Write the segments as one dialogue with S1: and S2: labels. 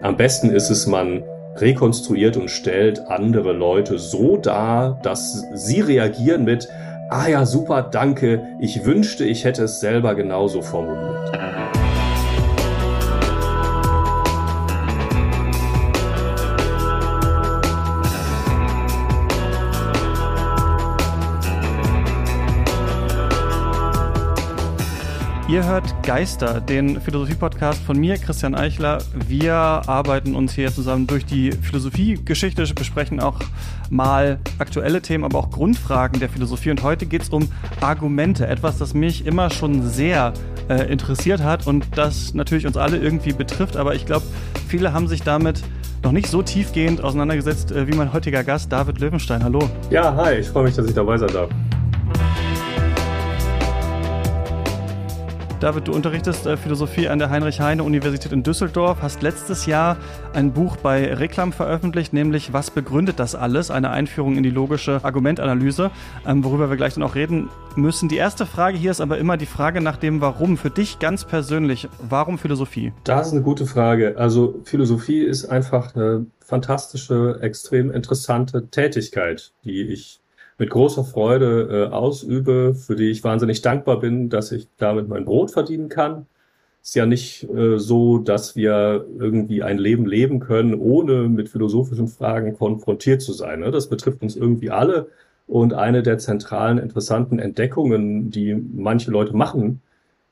S1: Am besten ist es, man rekonstruiert und stellt andere Leute so dar, dass sie reagieren mit, ah ja, super, danke, ich wünschte, ich hätte es selber genauso formuliert.
S2: Ihr hört Geister, den Philosophie-Podcast von mir, Christian Eichler. Wir arbeiten uns hier zusammen durch die Philosophiegeschichte, besprechen auch mal aktuelle Themen, aber auch Grundfragen der Philosophie. Und heute geht es um Argumente, etwas, das mich immer schon sehr äh, interessiert hat und das natürlich uns alle irgendwie betrifft. Aber ich glaube, viele haben sich damit noch nicht so tiefgehend auseinandergesetzt äh, wie mein heutiger Gast, David Löwenstein. Hallo.
S1: Ja, hi, ich freue mich, dass ich dabei sein darf.
S2: David, du unterrichtest äh, Philosophie an der Heinrich-Heine-Universität in Düsseldorf, hast letztes Jahr ein Buch bei Reklam veröffentlicht, nämlich Was begründet das alles? Eine Einführung in die logische Argumentanalyse, ähm, worüber wir gleich dann auch reden müssen. Die erste Frage hier ist aber immer die Frage nach dem Warum. Für dich ganz persönlich, warum Philosophie?
S1: Das ist eine gute Frage. Also Philosophie ist einfach eine fantastische, extrem interessante Tätigkeit, die ich mit großer Freude äh, ausübe, für die ich wahnsinnig dankbar bin, dass ich damit mein Brot verdienen kann. Ist ja nicht äh, so, dass wir irgendwie ein Leben leben können, ohne mit philosophischen Fragen konfrontiert zu sein. Ne? Das betrifft uns irgendwie alle. Und eine der zentralen interessanten Entdeckungen, die manche Leute machen,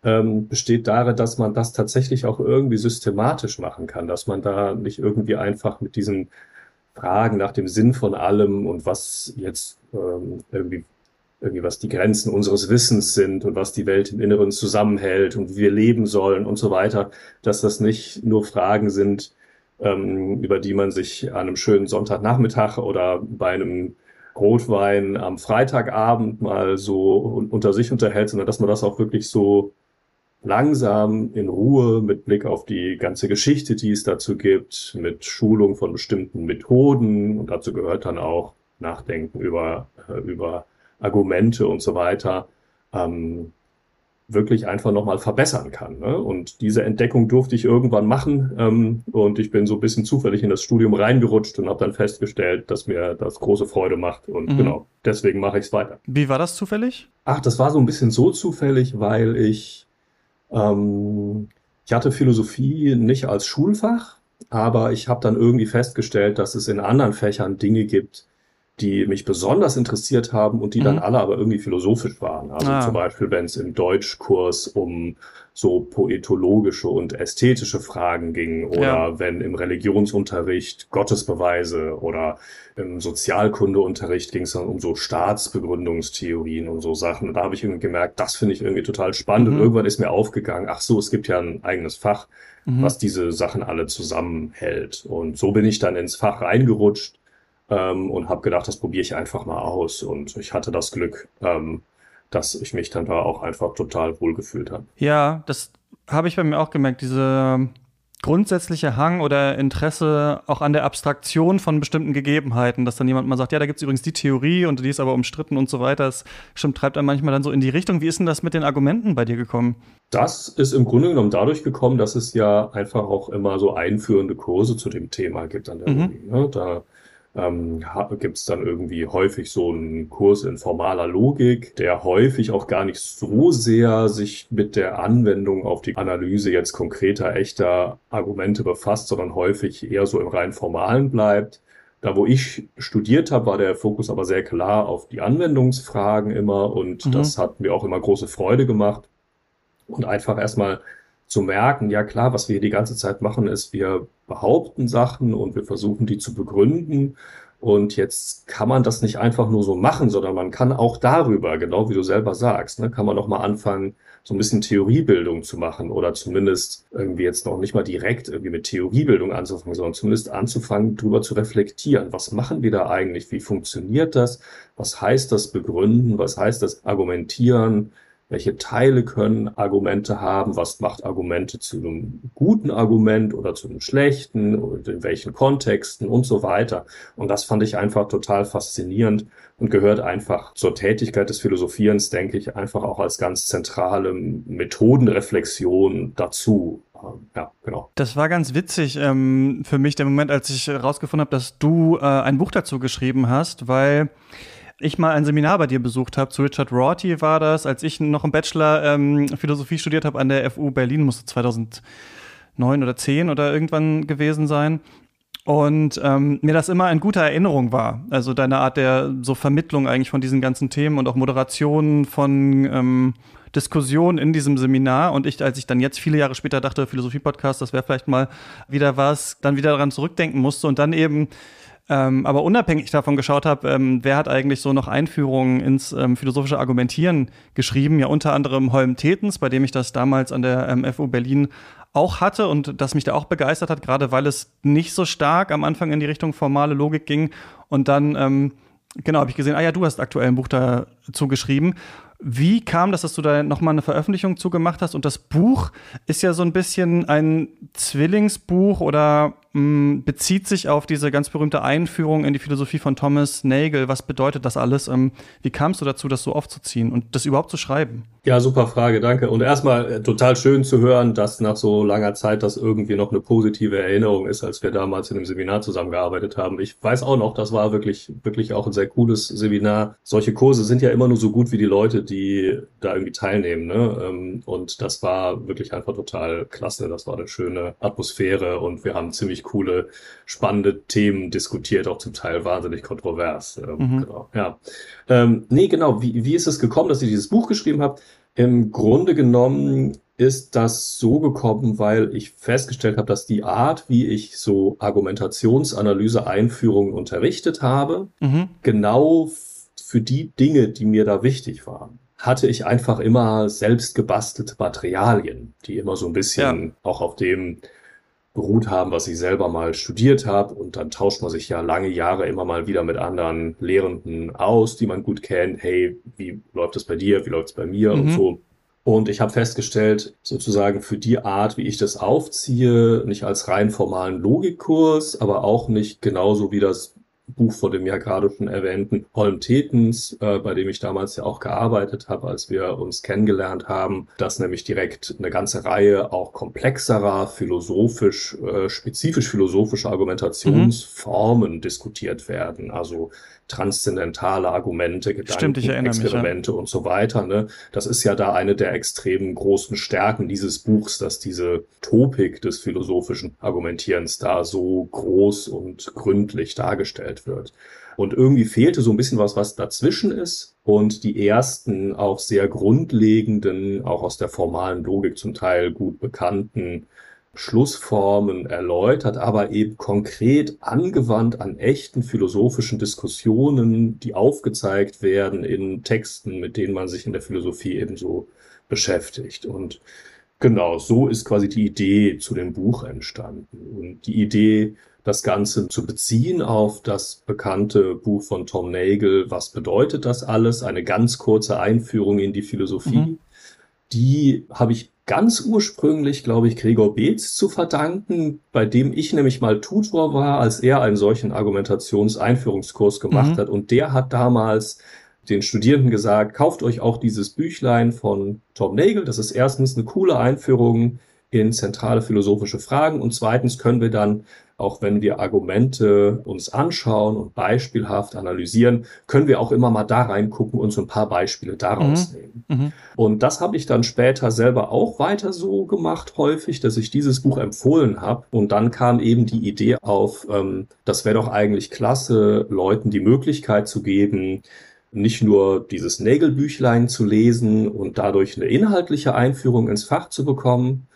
S1: ähm, besteht darin, dass man das tatsächlich auch irgendwie systematisch machen kann, dass man da nicht irgendwie einfach mit diesen Fragen nach dem Sinn von allem und was jetzt ähm, irgendwie, irgendwie was die Grenzen unseres Wissens sind und was die Welt im Inneren zusammenhält und wie wir leben sollen und so weiter, dass das nicht nur Fragen sind, ähm, über die man sich an einem schönen Sonntagnachmittag oder bei einem Rotwein am Freitagabend mal so unter sich unterhält, sondern dass man das auch wirklich so langsam in Ruhe mit Blick auf die ganze Geschichte, die es dazu gibt, mit Schulung von bestimmten Methoden und dazu gehört dann auch Nachdenken über, über Argumente und so weiter, ähm, wirklich einfach nochmal verbessern kann. Ne? Und diese Entdeckung durfte ich irgendwann machen ähm, und ich bin so ein bisschen zufällig in das Studium reingerutscht und habe dann festgestellt, dass mir das große Freude macht und mhm. genau, deswegen mache ich es weiter.
S2: Wie war das zufällig?
S1: Ach, das war so ein bisschen so zufällig, weil ich ähm, ich hatte Philosophie nicht als Schulfach, aber ich habe dann irgendwie festgestellt, dass es in anderen Fächern Dinge gibt, die mich besonders interessiert haben und die mhm. dann alle aber irgendwie philosophisch waren. Also ah. zum Beispiel, wenn es im Deutschkurs um so poetologische und ästhetische Fragen ging oder ja. wenn im Religionsunterricht Gottesbeweise oder im Sozialkundeunterricht ging es dann um so Staatsbegründungstheorien und so Sachen. Und da habe ich irgendwie gemerkt, das finde ich irgendwie total spannend. Mhm. Und irgendwann ist mir aufgegangen, ach so, es gibt ja ein eigenes Fach, mhm. was diese Sachen alle zusammenhält. Und so bin ich dann ins Fach reingerutscht ähm, und habe gedacht, das probiere ich einfach mal aus. Und ich hatte das Glück, ähm, dass ich mich dann da auch einfach total wohlgefühlt habe.
S2: Ja, das habe ich bei mir auch gemerkt, diese grundsätzliche Hang oder Interesse auch an der Abstraktion von bestimmten Gegebenheiten, dass dann jemand mal sagt, ja, da gibt es übrigens die Theorie und die ist aber umstritten und so weiter. Das stimmt, treibt einem manchmal dann so in die Richtung. Wie ist denn das mit den Argumenten bei dir gekommen?
S1: Das ist im Grunde genommen dadurch gekommen, dass es ja einfach auch immer so einführende Kurse zu dem Thema gibt an der mhm. Uni. Ne? Da ähm, gibt es dann irgendwie häufig so einen Kurs in formaler Logik, der häufig auch gar nicht so sehr sich mit der Anwendung auf die Analyse jetzt konkreter, echter Argumente befasst, sondern häufig eher so im rein formalen bleibt. Da, wo ich studiert habe, war der Fokus aber sehr klar auf die Anwendungsfragen immer und mhm. das hat mir auch immer große Freude gemacht. Und einfach erstmal zu merken, ja klar, was wir hier die ganze Zeit machen, ist, wir behaupten Sachen und wir versuchen die zu begründen. Und jetzt kann man das nicht einfach nur so machen, sondern man kann auch darüber, genau wie du selber sagst, ne, kann man auch mal anfangen, so ein bisschen Theoriebildung zu machen oder zumindest irgendwie jetzt noch nicht mal direkt irgendwie mit Theoriebildung anzufangen, sondern zumindest anzufangen, drüber zu reflektieren. Was machen wir da eigentlich? Wie funktioniert das? Was heißt das begründen? Was heißt das argumentieren? Welche Teile können Argumente haben, was macht Argumente zu einem guten Argument oder zu einem schlechten und in welchen Kontexten und so weiter. Und das fand ich einfach total faszinierend und gehört einfach zur Tätigkeit des Philosophierens, denke ich, einfach auch als ganz zentrale Methodenreflexion dazu. Ja, genau.
S2: Das war ganz witzig ähm, für mich, der Moment, als ich herausgefunden habe, dass du äh, ein Buch dazu geschrieben hast, weil ich mal ein Seminar bei dir besucht habe. Zu Richard Rorty war das, als ich noch im Bachelor ähm, Philosophie studiert habe an der FU Berlin, musste 2009 oder 10 oder irgendwann gewesen sein. Und ähm, mir das immer in guter Erinnerung war. Also deine Art der so Vermittlung eigentlich von diesen ganzen Themen und auch Moderation von ähm, Diskussionen in diesem Seminar. Und ich, als ich dann jetzt viele Jahre später dachte, Philosophie-Podcast, das wäre vielleicht mal wieder was, dann wieder daran zurückdenken musste und dann eben ähm, aber unabhängig davon geschaut habe, ähm, wer hat eigentlich so noch Einführungen ins ähm, philosophische Argumentieren geschrieben, ja unter anderem Holm Tetens, bei dem ich das damals an der ähm, FU Berlin auch hatte und das mich da auch begeistert hat, gerade weil es nicht so stark am Anfang in die Richtung formale Logik ging. Und dann, ähm, genau, habe ich gesehen, ah ja, du hast aktuell ein Buch dazu geschrieben. Wie kam das, dass du da nochmal eine Veröffentlichung zugemacht hast? Und das Buch ist ja so ein bisschen ein Zwillingsbuch oder mh, bezieht sich auf diese ganz berühmte Einführung in die Philosophie von Thomas Nagel. Was bedeutet das alles? Ähm, wie kamst du dazu, das so aufzuziehen und das überhaupt zu schreiben?
S1: Ja, super Frage, danke. Und erstmal äh, total schön zu hören, dass nach so langer Zeit das irgendwie noch eine positive Erinnerung ist, als wir damals in dem Seminar zusammengearbeitet haben. Ich weiß auch noch, das war wirklich, wirklich auch ein sehr cooles Seminar. Solche Kurse sind ja immer nur so gut wie die Leute, die da irgendwie teilnehmen. Ne? Ähm, und das war wirklich einfach total klasse. Das war eine schöne Atmosphäre und wir haben ziemlich coole, spannende Themen diskutiert, auch zum Teil wahnsinnig kontrovers. Ähm, mhm. Genau, ja. Ähm, nee, genau. Wie, wie ist es gekommen, dass ich dieses Buch geschrieben habe? Im Grunde genommen ist das so gekommen, weil ich festgestellt habe, dass die Art, wie ich so Argumentationsanalyse Einführungen unterrichtet habe, mhm. genau für die Dinge, die mir da wichtig waren, hatte ich einfach immer selbst gebastelte Materialien, die immer so ein bisschen ja. auch auf dem beruht haben, was ich selber mal studiert habe. Und dann tauscht man sich ja lange Jahre immer mal wieder mit anderen Lehrenden aus, die man gut kennt. Hey, wie läuft es bei dir? Wie läuft es bei mir? Mhm. Und so. Und ich habe festgestellt, sozusagen für die Art, wie ich das aufziehe, nicht als rein formalen Logikkurs, aber auch nicht genauso wie das Buch von dem ja gerade schon erwähnten Holm Tetens, äh, bei dem ich damals ja auch gearbeitet habe, als wir uns kennengelernt haben, dass nämlich direkt eine ganze Reihe auch komplexerer, philosophisch, äh, spezifisch philosophischer Argumentationsformen mhm. diskutiert werden. Also transzendentale Argumente, Gedankenexperimente ja. und so weiter. Ne? Das ist ja da eine der extremen großen Stärken dieses Buchs, dass diese Topik des philosophischen Argumentierens da so groß und gründlich dargestellt wird. Und irgendwie fehlte so ein bisschen was, was dazwischen ist. Und die ersten auch sehr grundlegenden, auch aus der formalen Logik zum Teil gut bekannten Schlussformen erläutert, aber eben konkret angewandt an echten philosophischen Diskussionen, die aufgezeigt werden in Texten, mit denen man sich in der Philosophie ebenso beschäftigt. Und genau, so ist quasi die Idee zu dem Buch entstanden. Und die Idee, das Ganze zu beziehen auf das bekannte Buch von Tom Nagel, was bedeutet das alles? Eine ganz kurze Einführung in die Philosophie. Mhm. Die habe ich ganz ursprünglich, glaube ich, Gregor Beetz zu verdanken, bei dem ich nämlich mal Tutor war, als er einen solchen Argumentationseinführungskurs gemacht mhm. hat. Und der hat damals den Studierenden gesagt, kauft euch auch dieses Büchlein von Tom Nagel. Das ist erstens eine coole Einführung in zentrale philosophische Fragen und zweitens können wir dann auch wenn wir Argumente uns anschauen und beispielhaft analysieren, können wir auch immer mal da reingucken und so ein paar Beispiele daraus mhm. nehmen. Mhm. Und das habe ich dann später selber auch weiter so gemacht, häufig, dass ich dieses Buch empfohlen habe. Und dann kam eben die Idee auf, ähm, das wäre doch eigentlich klasse, Leuten die Möglichkeit zu geben, nicht nur dieses Nägelbüchlein zu lesen und dadurch eine inhaltliche Einführung ins Fach zu bekommen,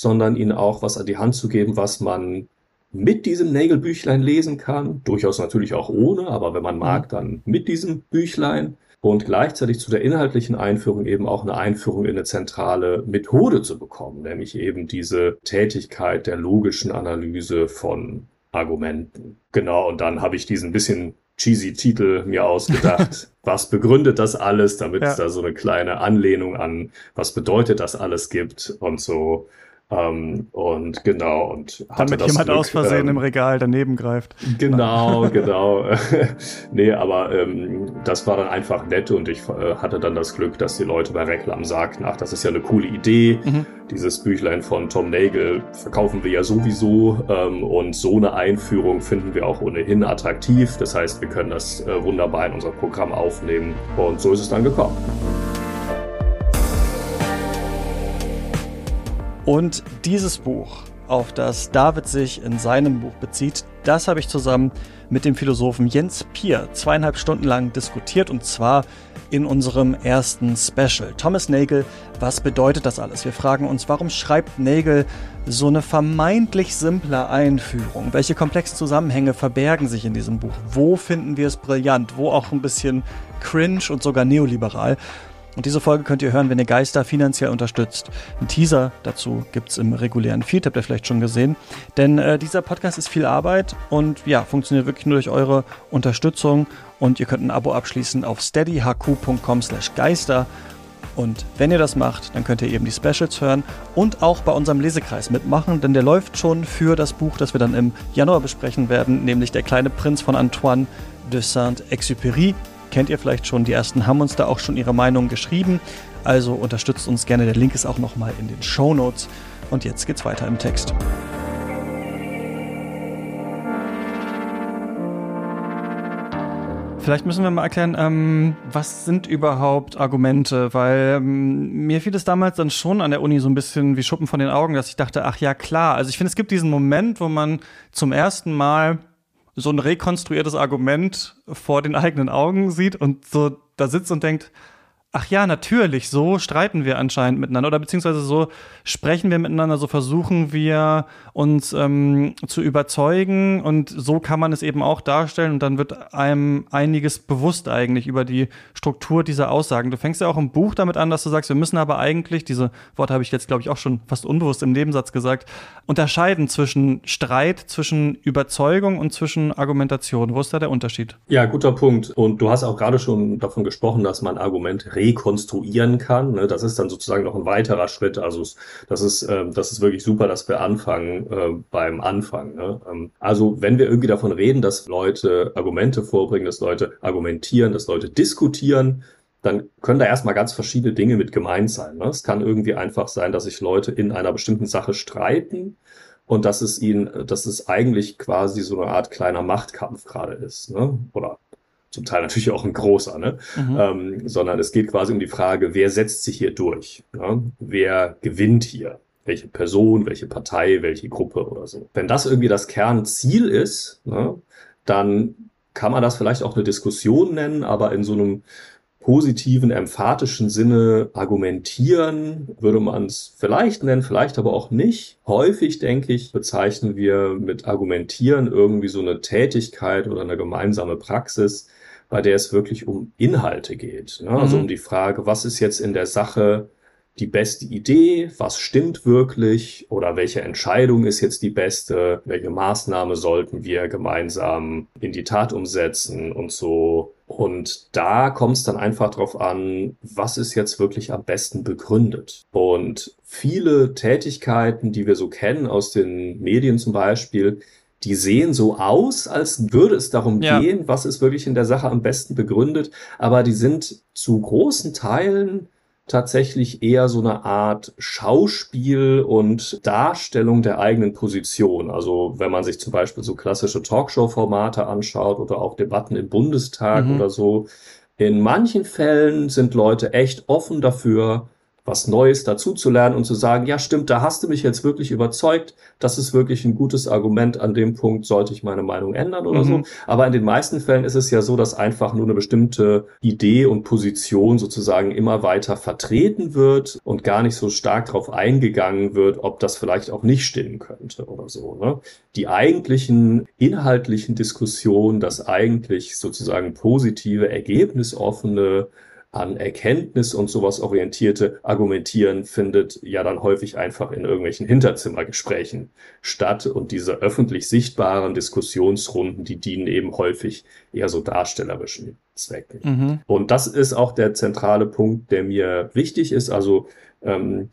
S1: sondern ihnen auch was an die Hand zu geben, was man mit diesem Nägelbüchlein lesen kann. Durchaus natürlich auch ohne, aber wenn man mag, dann mit diesem Büchlein. Und gleichzeitig zu der inhaltlichen Einführung eben auch eine Einführung in eine zentrale Methode zu bekommen, nämlich eben diese Tätigkeit der logischen Analyse von Argumenten. Genau, und dann habe ich diesen bisschen cheesy Titel mir ausgedacht. was begründet das alles, damit ja. es da so eine kleine Anlehnung an, was bedeutet das alles gibt und so Ähm, und genau, und
S2: Damit jemand Glück, aus Versehen ähm, im Regal daneben greift.
S1: Genau, genau. nee, aber ähm, das war dann einfach nett und ich äh, hatte dann das Glück, dass die Leute bei Reklam sagten, ach, das ist ja eine coole Idee. Mhm. Dieses Büchlein von Tom Nagel verkaufen wir ja sowieso ähm, und so eine Einführung finden wir auch ohnehin attraktiv. Das heißt, wir können das äh, wunderbar in unser Programm aufnehmen und so ist es dann gekommen.
S2: Und dieses Buch, auf das David sich in seinem Buch bezieht, das habe ich zusammen mit dem Philosophen Jens Pier zweieinhalb Stunden lang diskutiert und zwar in unserem ersten Special. Thomas Nagel, was bedeutet das alles? Wir fragen uns, warum schreibt Nagel so eine vermeintlich simple Einführung? Welche komplexen Zusammenhänge verbergen sich in diesem Buch? Wo finden wir es brillant? Wo auch ein bisschen cringe und sogar neoliberal? Und diese Folge könnt ihr hören, wenn ihr Geister finanziell unterstützt. Ein Teaser dazu gibt es im regulären Feed, habt ihr vielleicht schon gesehen. Denn äh, dieser Podcast ist viel Arbeit und ja, funktioniert wirklich nur durch eure Unterstützung. Und ihr könnt ein Abo abschließen auf steadyhq.com slash geister. Und wenn ihr das macht, dann könnt ihr eben die Specials hören und auch bei unserem Lesekreis mitmachen, denn der läuft schon für das Buch, das wir dann im Januar besprechen werden, nämlich Der kleine Prinz von Antoine de Saint-Exupéry kennt ihr vielleicht schon. Die ersten haben uns da auch schon ihre Meinung geschrieben. Also unterstützt uns gerne. Der Link ist auch nochmal in den Show Notes. Und jetzt geht's weiter im Text. Vielleicht müssen wir mal erklären, ähm, was sind überhaupt Argumente? Weil ähm, mir fiel es damals dann schon an der Uni so ein bisschen wie Schuppen von den Augen, dass ich dachte, ach ja, klar. Also ich finde, es gibt diesen Moment, wo man zum ersten Mal so ein rekonstruiertes Argument vor den eigenen Augen sieht und so da sitzt und denkt, ach ja, natürlich, so streiten wir anscheinend miteinander oder beziehungsweise so sprechen wir miteinander, so versuchen wir uns ähm, zu überzeugen und so kann man es eben auch darstellen und dann wird einem einiges bewusst eigentlich über die Struktur dieser Aussagen. Du fängst ja auch im Buch damit an, dass du sagst, wir müssen aber eigentlich, diese Worte habe ich jetzt glaube ich auch schon fast unbewusst im Nebensatz gesagt, unterscheiden zwischen Streit, zwischen Überzeugung und zwischen Argumentation. Wo ist da der Unterschied?
S1: Ja, guter Punkt. Und du hast auch gerade schon davon gesprochen, dass man Argument rekonstruieren kann. Ne? Das ist dann sozusagen noch ein weiterer Schritt. Also das ist, äh, das ist wirklich super, dass wir anfangen äh, beim Anfang. Ne? Ähm, also wenn wir irgendwie davon reden, dass Leute Argumente vorbringen, dass Leute argumentieren, dass Leute diskutieren, dann können da erstmal ganz verschiedene Dinge mit gemeint sein. Ne? Es kann irgendwie einfach sein, dass sich Leute in einer bestimmten Sache streiten und dass es ihnen, dass es eigentlich quasi so eine Art kleiner Machtkampf gerade ist, ne? Oder zum Teil natürlich auch ein großer, ne? Mhm. Ähm, sondern es geht quasi um die Frage, wer setzt sich hier durch? Ne? Wer gewinnt hier? Welche Person, welche Partei, welche Gruppe oder so. Wenn das irgendwie das Kernziel ist, ne, dann kann man das vielleicht auch eine Diskussion nennen, aber in so einem positiven, emphatischen Sinne argumentieren, würde man es vielleicht nennen, vielleicht aber auch nicht. Häufig, denke ich, bezeichnen wir mit argumentieren irgendwie so eine Tätigkeit oder eine gemeinsame Praxis, bei der es wirklich um Inhalte geht. Ne? Also mhm. um die Frage, was ist jetzt in der Sache die beste Idee, was stimmt wirklich oder welche Entscheidung ist jetzt die beste, welche Maßnahme sollten wir gemeinsam in die Tat umsetzen und so. Und da kommt es dann einfach drauf an, was ist jetzt wirklich am besten begründet. Und viele Tätigkeiten, die wir so kennen aus den Medien zum Beispiel, die sehen so aus, als würde es darum ja. gehen, was ist wirklich in der Sache am besten begründet, aber die sind zu großen Teilen tatsächlich eher so eine Art Schauspiel und Darstellung der eigenen Position. Also wenn man sich zum Beispiel so klassische Talkshow-Formate anschaut oder auch Debatten im Bundestag mhm. oder so, in manchen Fällen sind Leute echt offen dafür, was Neues dazuzulernen und zu sagen, ja stimmt, da hast du mich jetzt wirklich überzeugt, das ist wirklich ein gutes Argument, an dem Punkt sollte ich meine Meinung ändern oder mhm. so. Aber in den meisten Fällen ist es ja so, dass einfach nur eine bestimmte Idee und Position sozusagen immer weiter vertreten wird und gar nicht so stark darauf eingegangen wird, ob das vielleicht auch nicht stimmen könnte oder so. Ne? Die eigentlichen inhaltlichen Diskussionen, das eigentlich sozusagen positive, ergebnisoffene an Erkenntnis und sowas orientierte Argumentieren findet ja dann häufig einfach in irgendwelchen Hinterzimmergesprächen statt und diese öffentlich sichtbaren Diskussionsrunden, die dienen eben häufig eher so darstellerischen Zwecken. Mhm. Und das ist auch der zentrale Punkt, der mir wichtig ist. Also ähm,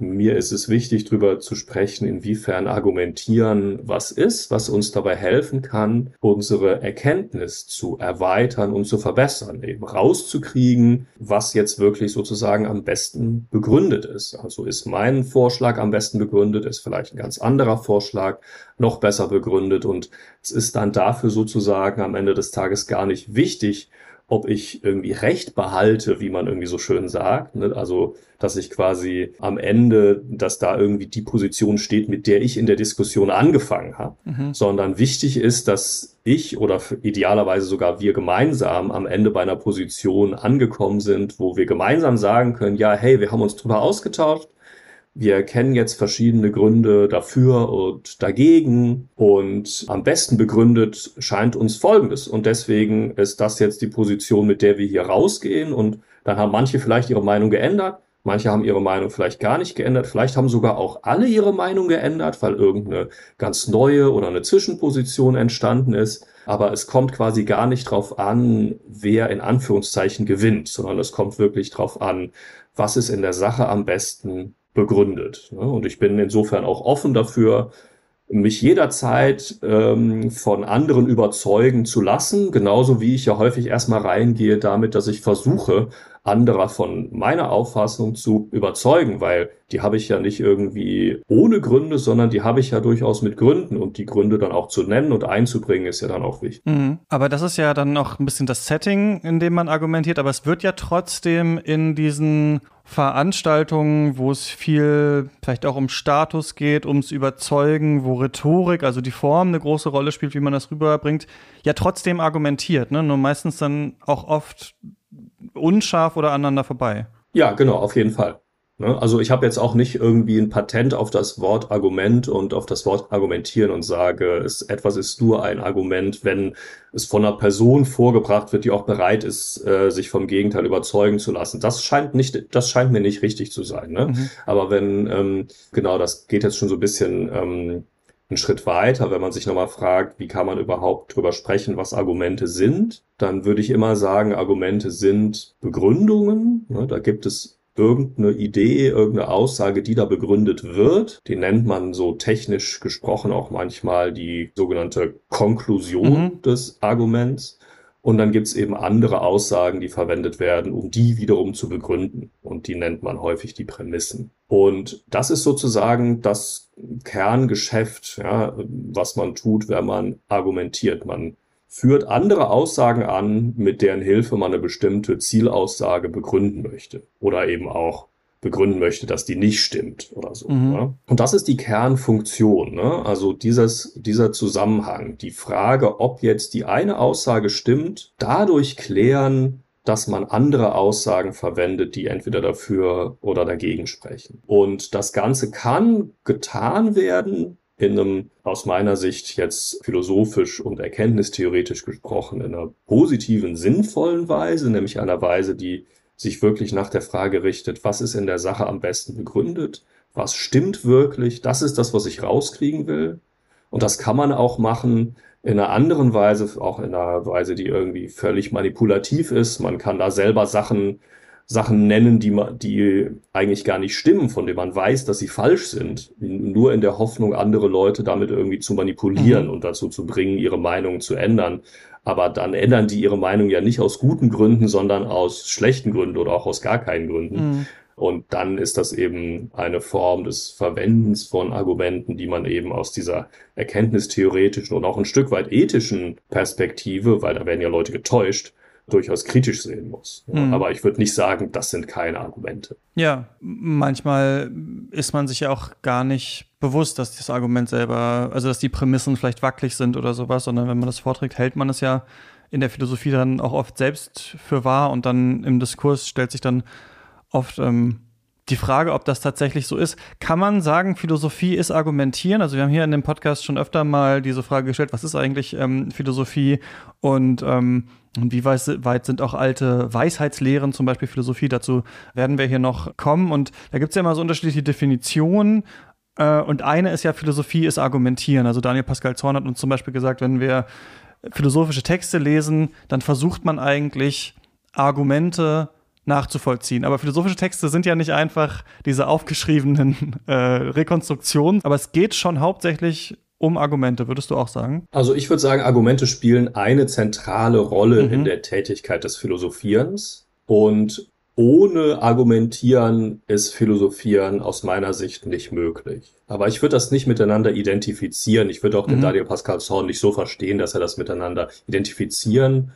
S1: mir ist es wichtig, darüber zu sprechen, inwiefern Argumentieren was ist, was uns dabei helfen kann, unsere Erkenntnis zu erweitern und zu verbessern, eben rauszukriegen, was jetzt wirklich sozusagen am besten begründet ist. Also ist mein Vorschlag am besten begründet, ist vielleicht ein ganz anderer Vorschlag noch besser begründet und es ist dann dafür sozusagen am Ende des Tages gar nicht wichtig, ob ich irgendwie Recht behalte, wie man irgendwie so schön sagt. Ne? Also, dass ich quasi am Ende, dass da irgendwie die Position steht, mit der ich in der Diskussion angefangen habe, mhm. sondern wichtig ist, dass ich oder idealerweise sogar wir gemeinsam am Ende bei einer Position angekommen sind, wo wir gemeinsam sagen können, ja, hey, wir haben uns drüber ausgetauscht, wir kennen jetzt verschiedene Gründe dafür und dagegen. Und am besten begründet scheint uns Folgendes. Und deswegen ist das jetzt die Position, mit der wir hier rausgehen. Und dann haben manche vielleicht ihre Meinung geändert, manche haben ihre Meinung vielleicht gar nicht geändert, vielleicht haben sogar auch alle ihre Meinung geändert, weil irgendeine ganz neue oder eine Zwischenposition entstanden ist. Aber es kommt quasi gar nicht drauf an, wer in Anführungszeichen gewinnt, sondern es kommt wirklich drauf an, was ist in der Sache am besten begründet. Ne? Und ich bin insofern auch offen dafür, mich jederzeit ähm, von anderen überzeugen zu lassen, genauso wie ich ja häufig erstmal reingehe damit, dass ich versuche, anderer von meiner Auffassung zu überzeugen, weil die habe ich ja nicht irgendwie ohne Gründe, sondern die habe ich ja durchaus mit Gründen und die Gründe dann auch zu nennen und einzubringen ist ja dann auch wichtig.
S2: Mhm. Aber das ist ja dann noch ein bisschen das Setting, in dem man argumentiert, aber es wird ja trotzdem in diesen Veranstaltungen, wo es viel vielleicht auch um Status geht, ums Überzeugen, wo Rhetorik, also die Form eine große Rolle spielt, wie man das rüberbringt, ja trotzdem argumentiert, ne? Nur meistens dann auch oft unscharf oder aneinander vorbei.
S1: Ja, genau, auf jeden Fall. Ne? Also ich habe jetzt auch nicht irgendwie ein Patent auf das Wort Argument und auf das Wort argumentieren und sage, es, etwas ist nur ein Argument, wenn es von einer Person vorgebracht wird, die auch bereit ist, äh, sich vom Gegenteil überzeugen zu lassen. Das scheint nicht, das scheint mir nicht richtig zu sein. Ne? Mhm. Aber wenn ähm, genau, das geht jetzt schon so ein bisschen ähm, einen Schritt weiter, wenn man sich nochmal fragt, wie kann man überhaupt drüber sprechen, was Argumente sind, dann würde ich immer sagen, Argumente sind Begründungen. Ne, da gibt es irgendeine Idee, irgendeine Aussage, die da begründet wird. Die nennt man so technisch gesprochen auch manchmal die sogenannte Konklusion mhm. des Arguments. Und dann gibt's eben andere Aussagen, die verwendet werden, um die wiederum zu begründen. Und die nennt man häufig die Prämissen. Und das ist sozusagen das Kerngeschäft, ja, was man tut, wenn man argumentiert. Man führt andere Aussagen an, mit deren Hilfe man eine bestimmte Zielaussage begründen möchte. Oder eben auch begründen möchte, dass die nicht stimmt oder so. Mhm. Ne? Und das ist die Kernfunktion. Ne? Also dieses, dieser Zusammenhang, die Frage, ob jetzt die eine Aussage stimmt, dadurch klären, dass man andere Aussagen verwendet, die entweder dafür oder dagegen sprechen. Und das Ganze kann getan werden in einem aus meiner Sicht jetzt philosophisch und erkenntnistheoretisch gesprochen in einer positiven, sinnvollen Weise, nämlich einer Weise, die sich wirklich nach der Frage richtet, was ist in der Sache am besten begründet, was stimmt wirklich, das ist das, was ich rauskriegen will. Und das kann man auch machen in einer anderen Weise, auch in einer Weise, die irgendwie völlig manipulativ ist. Man kann da selber Sachen, Sachen nennen, die man, die eigentlich gar nicht stimmen, von denen man weiß, dass sie falsch sind, nur in der Hoffnung, andere Leute damit irgendwie zu manipulieren mhm. und dazu zu bringen, ihre Meinung zu ändern. Aber dann ändern die ihre Meinung ja nicht aus guten Gründen, sondern aus schlechten Gründen oder auch aus gar keinen Gründen. Mhm. Und dann ist das eben eine Form des Verwendens von Argumenten, die man eben aus dieser erkenntnistheoretischen und auch ein Stück weit ethischen Perspektive, weil da werden ja Leute getäuscht, durchaus kritisch sehen muss. Mhm. Aber ich würde nicht sagen, das sind keine Argumente.
S2: Ja, manchmal ist man sich ja auch gar nicht bewusst, dass das Argument selber, also dass die Prämissen vielleicht wackelig sind oder sowas, sondern wenn man das vorträgt, hält man es ja in der Philosophie dann auch oft selbst für wahr und dann im Diskurs stellt sich dann oft ähm, die Frage, ob das tatsächlich so ist. Kann man sagen, Philosophie ist argumentieren? Also wir haben hier in dem Podcast schon öfter mal diese Frage gestellt, was ist eigentlich ähm, Philosophie und ähm, wie weit sind auch alte Weisheitslehren, zum Beispiel Philosophie, dazu werden wir hier noch kommen. Und da gibt es ja immer so unterschiedliche Definitionen. Äh, und eine ist ja, Philosophie ist argumentieren. Also Daniel Pascal Zorn hat uns zum Beispiel gesagt, wenn wir philosophische Texte lesen, dann versucht man eigentlich Argumente nachzuvollziehen. Aber philosophische Texte sind ja nicht einfach diese aufgeschriebenen äh, Rekonstruktionen, aber es geht schon hauptsächlich um Argumente, würdest du auch sagen?
S1: Also ich würde sagen, Argumente spielen eine zentrale Rolle mhm. in der Tätigkeit des Philosophierens und ohne Argumentieren ist Philosophieren aus meiner Sicht nicht möglich. Aber ich würde das nicht miteinander identifizieren. Ich würde auch mhm. den Daniel Pascal Zorn nicht so verstehen, dass er das miteinander identifizieren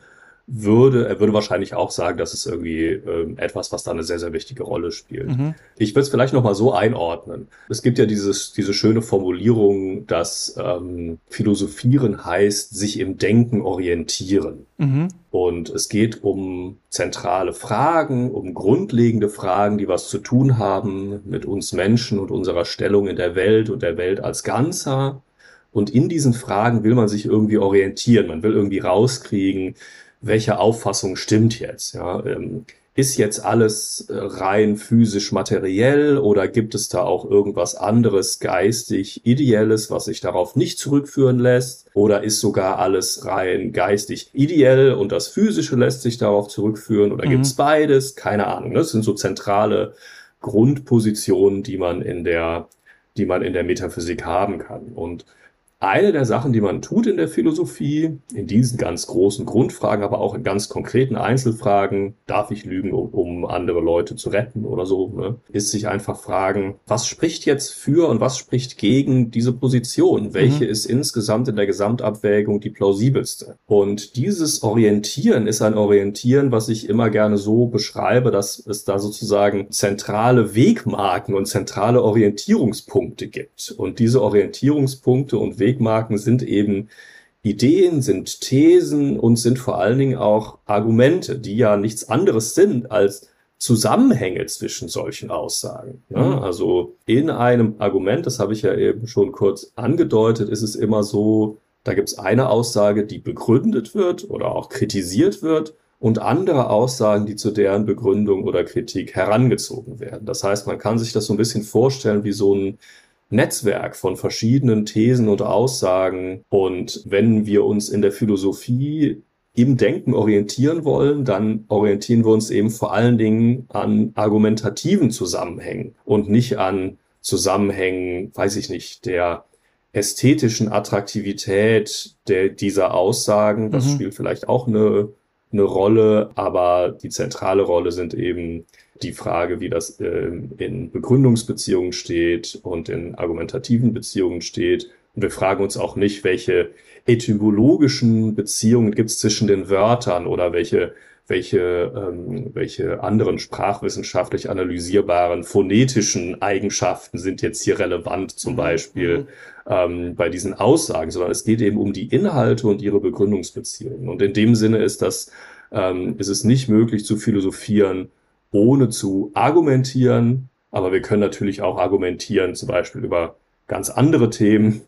S1: würde, er würde wahrscheinlich auch sagen, das ist irgendwie äh, etwas, was da eine sehr, sehr wichtige Rolle spielt. Mhm. Ich würde es vielleicht nochmal so einordnen. Es gibt ja dieses, diese schöne Formulierung, dass ähm, Philosophieren heißt, sich im Denken orientieren. Mhm. Und es geht um zentrale Fragen, um grundlegende Fragen, die was zu tun haben mit uns Menschen und unserer Stellung in der Welt und der Welt als Ganzer. Und in diesen Fragen will man sich irgendwie orientieren. Man will irgendwie rauskriegen, welche Auffassung stimmt jetzt? Ja, ähm, ist jetzt alles äh, rein physisch materiell oder gibt es da auch irgendwas anderes geistig ideelles, was sich darauf nicht zurückführen lässt? Oder ist sogar alles rein geistig ideell und das physische lässt sich darauf zurückführen oder mhm. gibt es beides? Keine Ahnung. Ne? Das sind so zentrale Grundpositionen, die man in der, die man in der Metaphysik haben kann. Und eine der Sachen, die man tut in der Philosophie, in diesen ganz großen Grundfragen, aber auch in ganz konkreten Einzelfragen, darf ich lügen, um, um andere Leute zu retten oder so, ne, ist sich einfach fragen, was spricht jetzt für und was spricht gegen diese Position? Welche mhm. ist insgesamt in der Gesamtabwägung die plausibelste? Und dieses Orientieren ist ein Orientieren, was ich immer gerne so beschreibe, dass es da sozusagen zentrale Wegmarken und zentrale Orientierungspunkte gibt. Und diese Orientierungspunkte und Wegmarken Wegmarken sind eben Ideen, sind Thesen und sind vor allen Dingen auch Argumente, die ja nichts anderes sind als Zusammenhänge zwischen solchen Aussagen. Ja, mhm. also in einem Argument, das habe ich ja eben schon kurz angedeutet, ist es immer so, da gibt es eine Aussage, die begründet wird oder auch kritisiert wird und andere Aussagen, die zu deren Begründung oder Kritik herangezogen werden. Das heißt, man kann sich das so ein bisschen vorstellen wie so ein Netzwerk von verschiedenen Thesen und Aussagen. Und wenn wir uns in der Philosophie im Denken orientieren wollen, dann orientieren wir uns eben vor allen Dingen an argumentativen Zusammenhängen und nicht an Zusammenhängen, weiß ich nicht, der ästhetischen Attraktivität der, dieser Aussagen. Das mhm. spielt vielleicht auch eine, eine Rolle, aber die zentrale Rolle sind eben die Frage, wie das äh, in Begründungsbeziehungen steht und in argumentativen Beziehungen steht. Und wir fragen uns auch nicht, welche etymologischen Beziehungen gibt es zwischen den Wörtern oder welche welche, ähm, welche anderen sprachwissenschaftlich analysierbaren phonetischen Eigenschaften sind jetzt hier relevant, zum mhm. Beispiel mhm. ähm, bei diesen Aussagen, sondern es geht eben um die Inhalte und ihre Begründungsbeziehungen. Und in dem Sinne ist das, ähm, ist es nicht möglich zu philosophieren, ohne zu argumentieren. Aber wir können natürlich auch argumentieren, zum Beispiel über ganz andere Themen,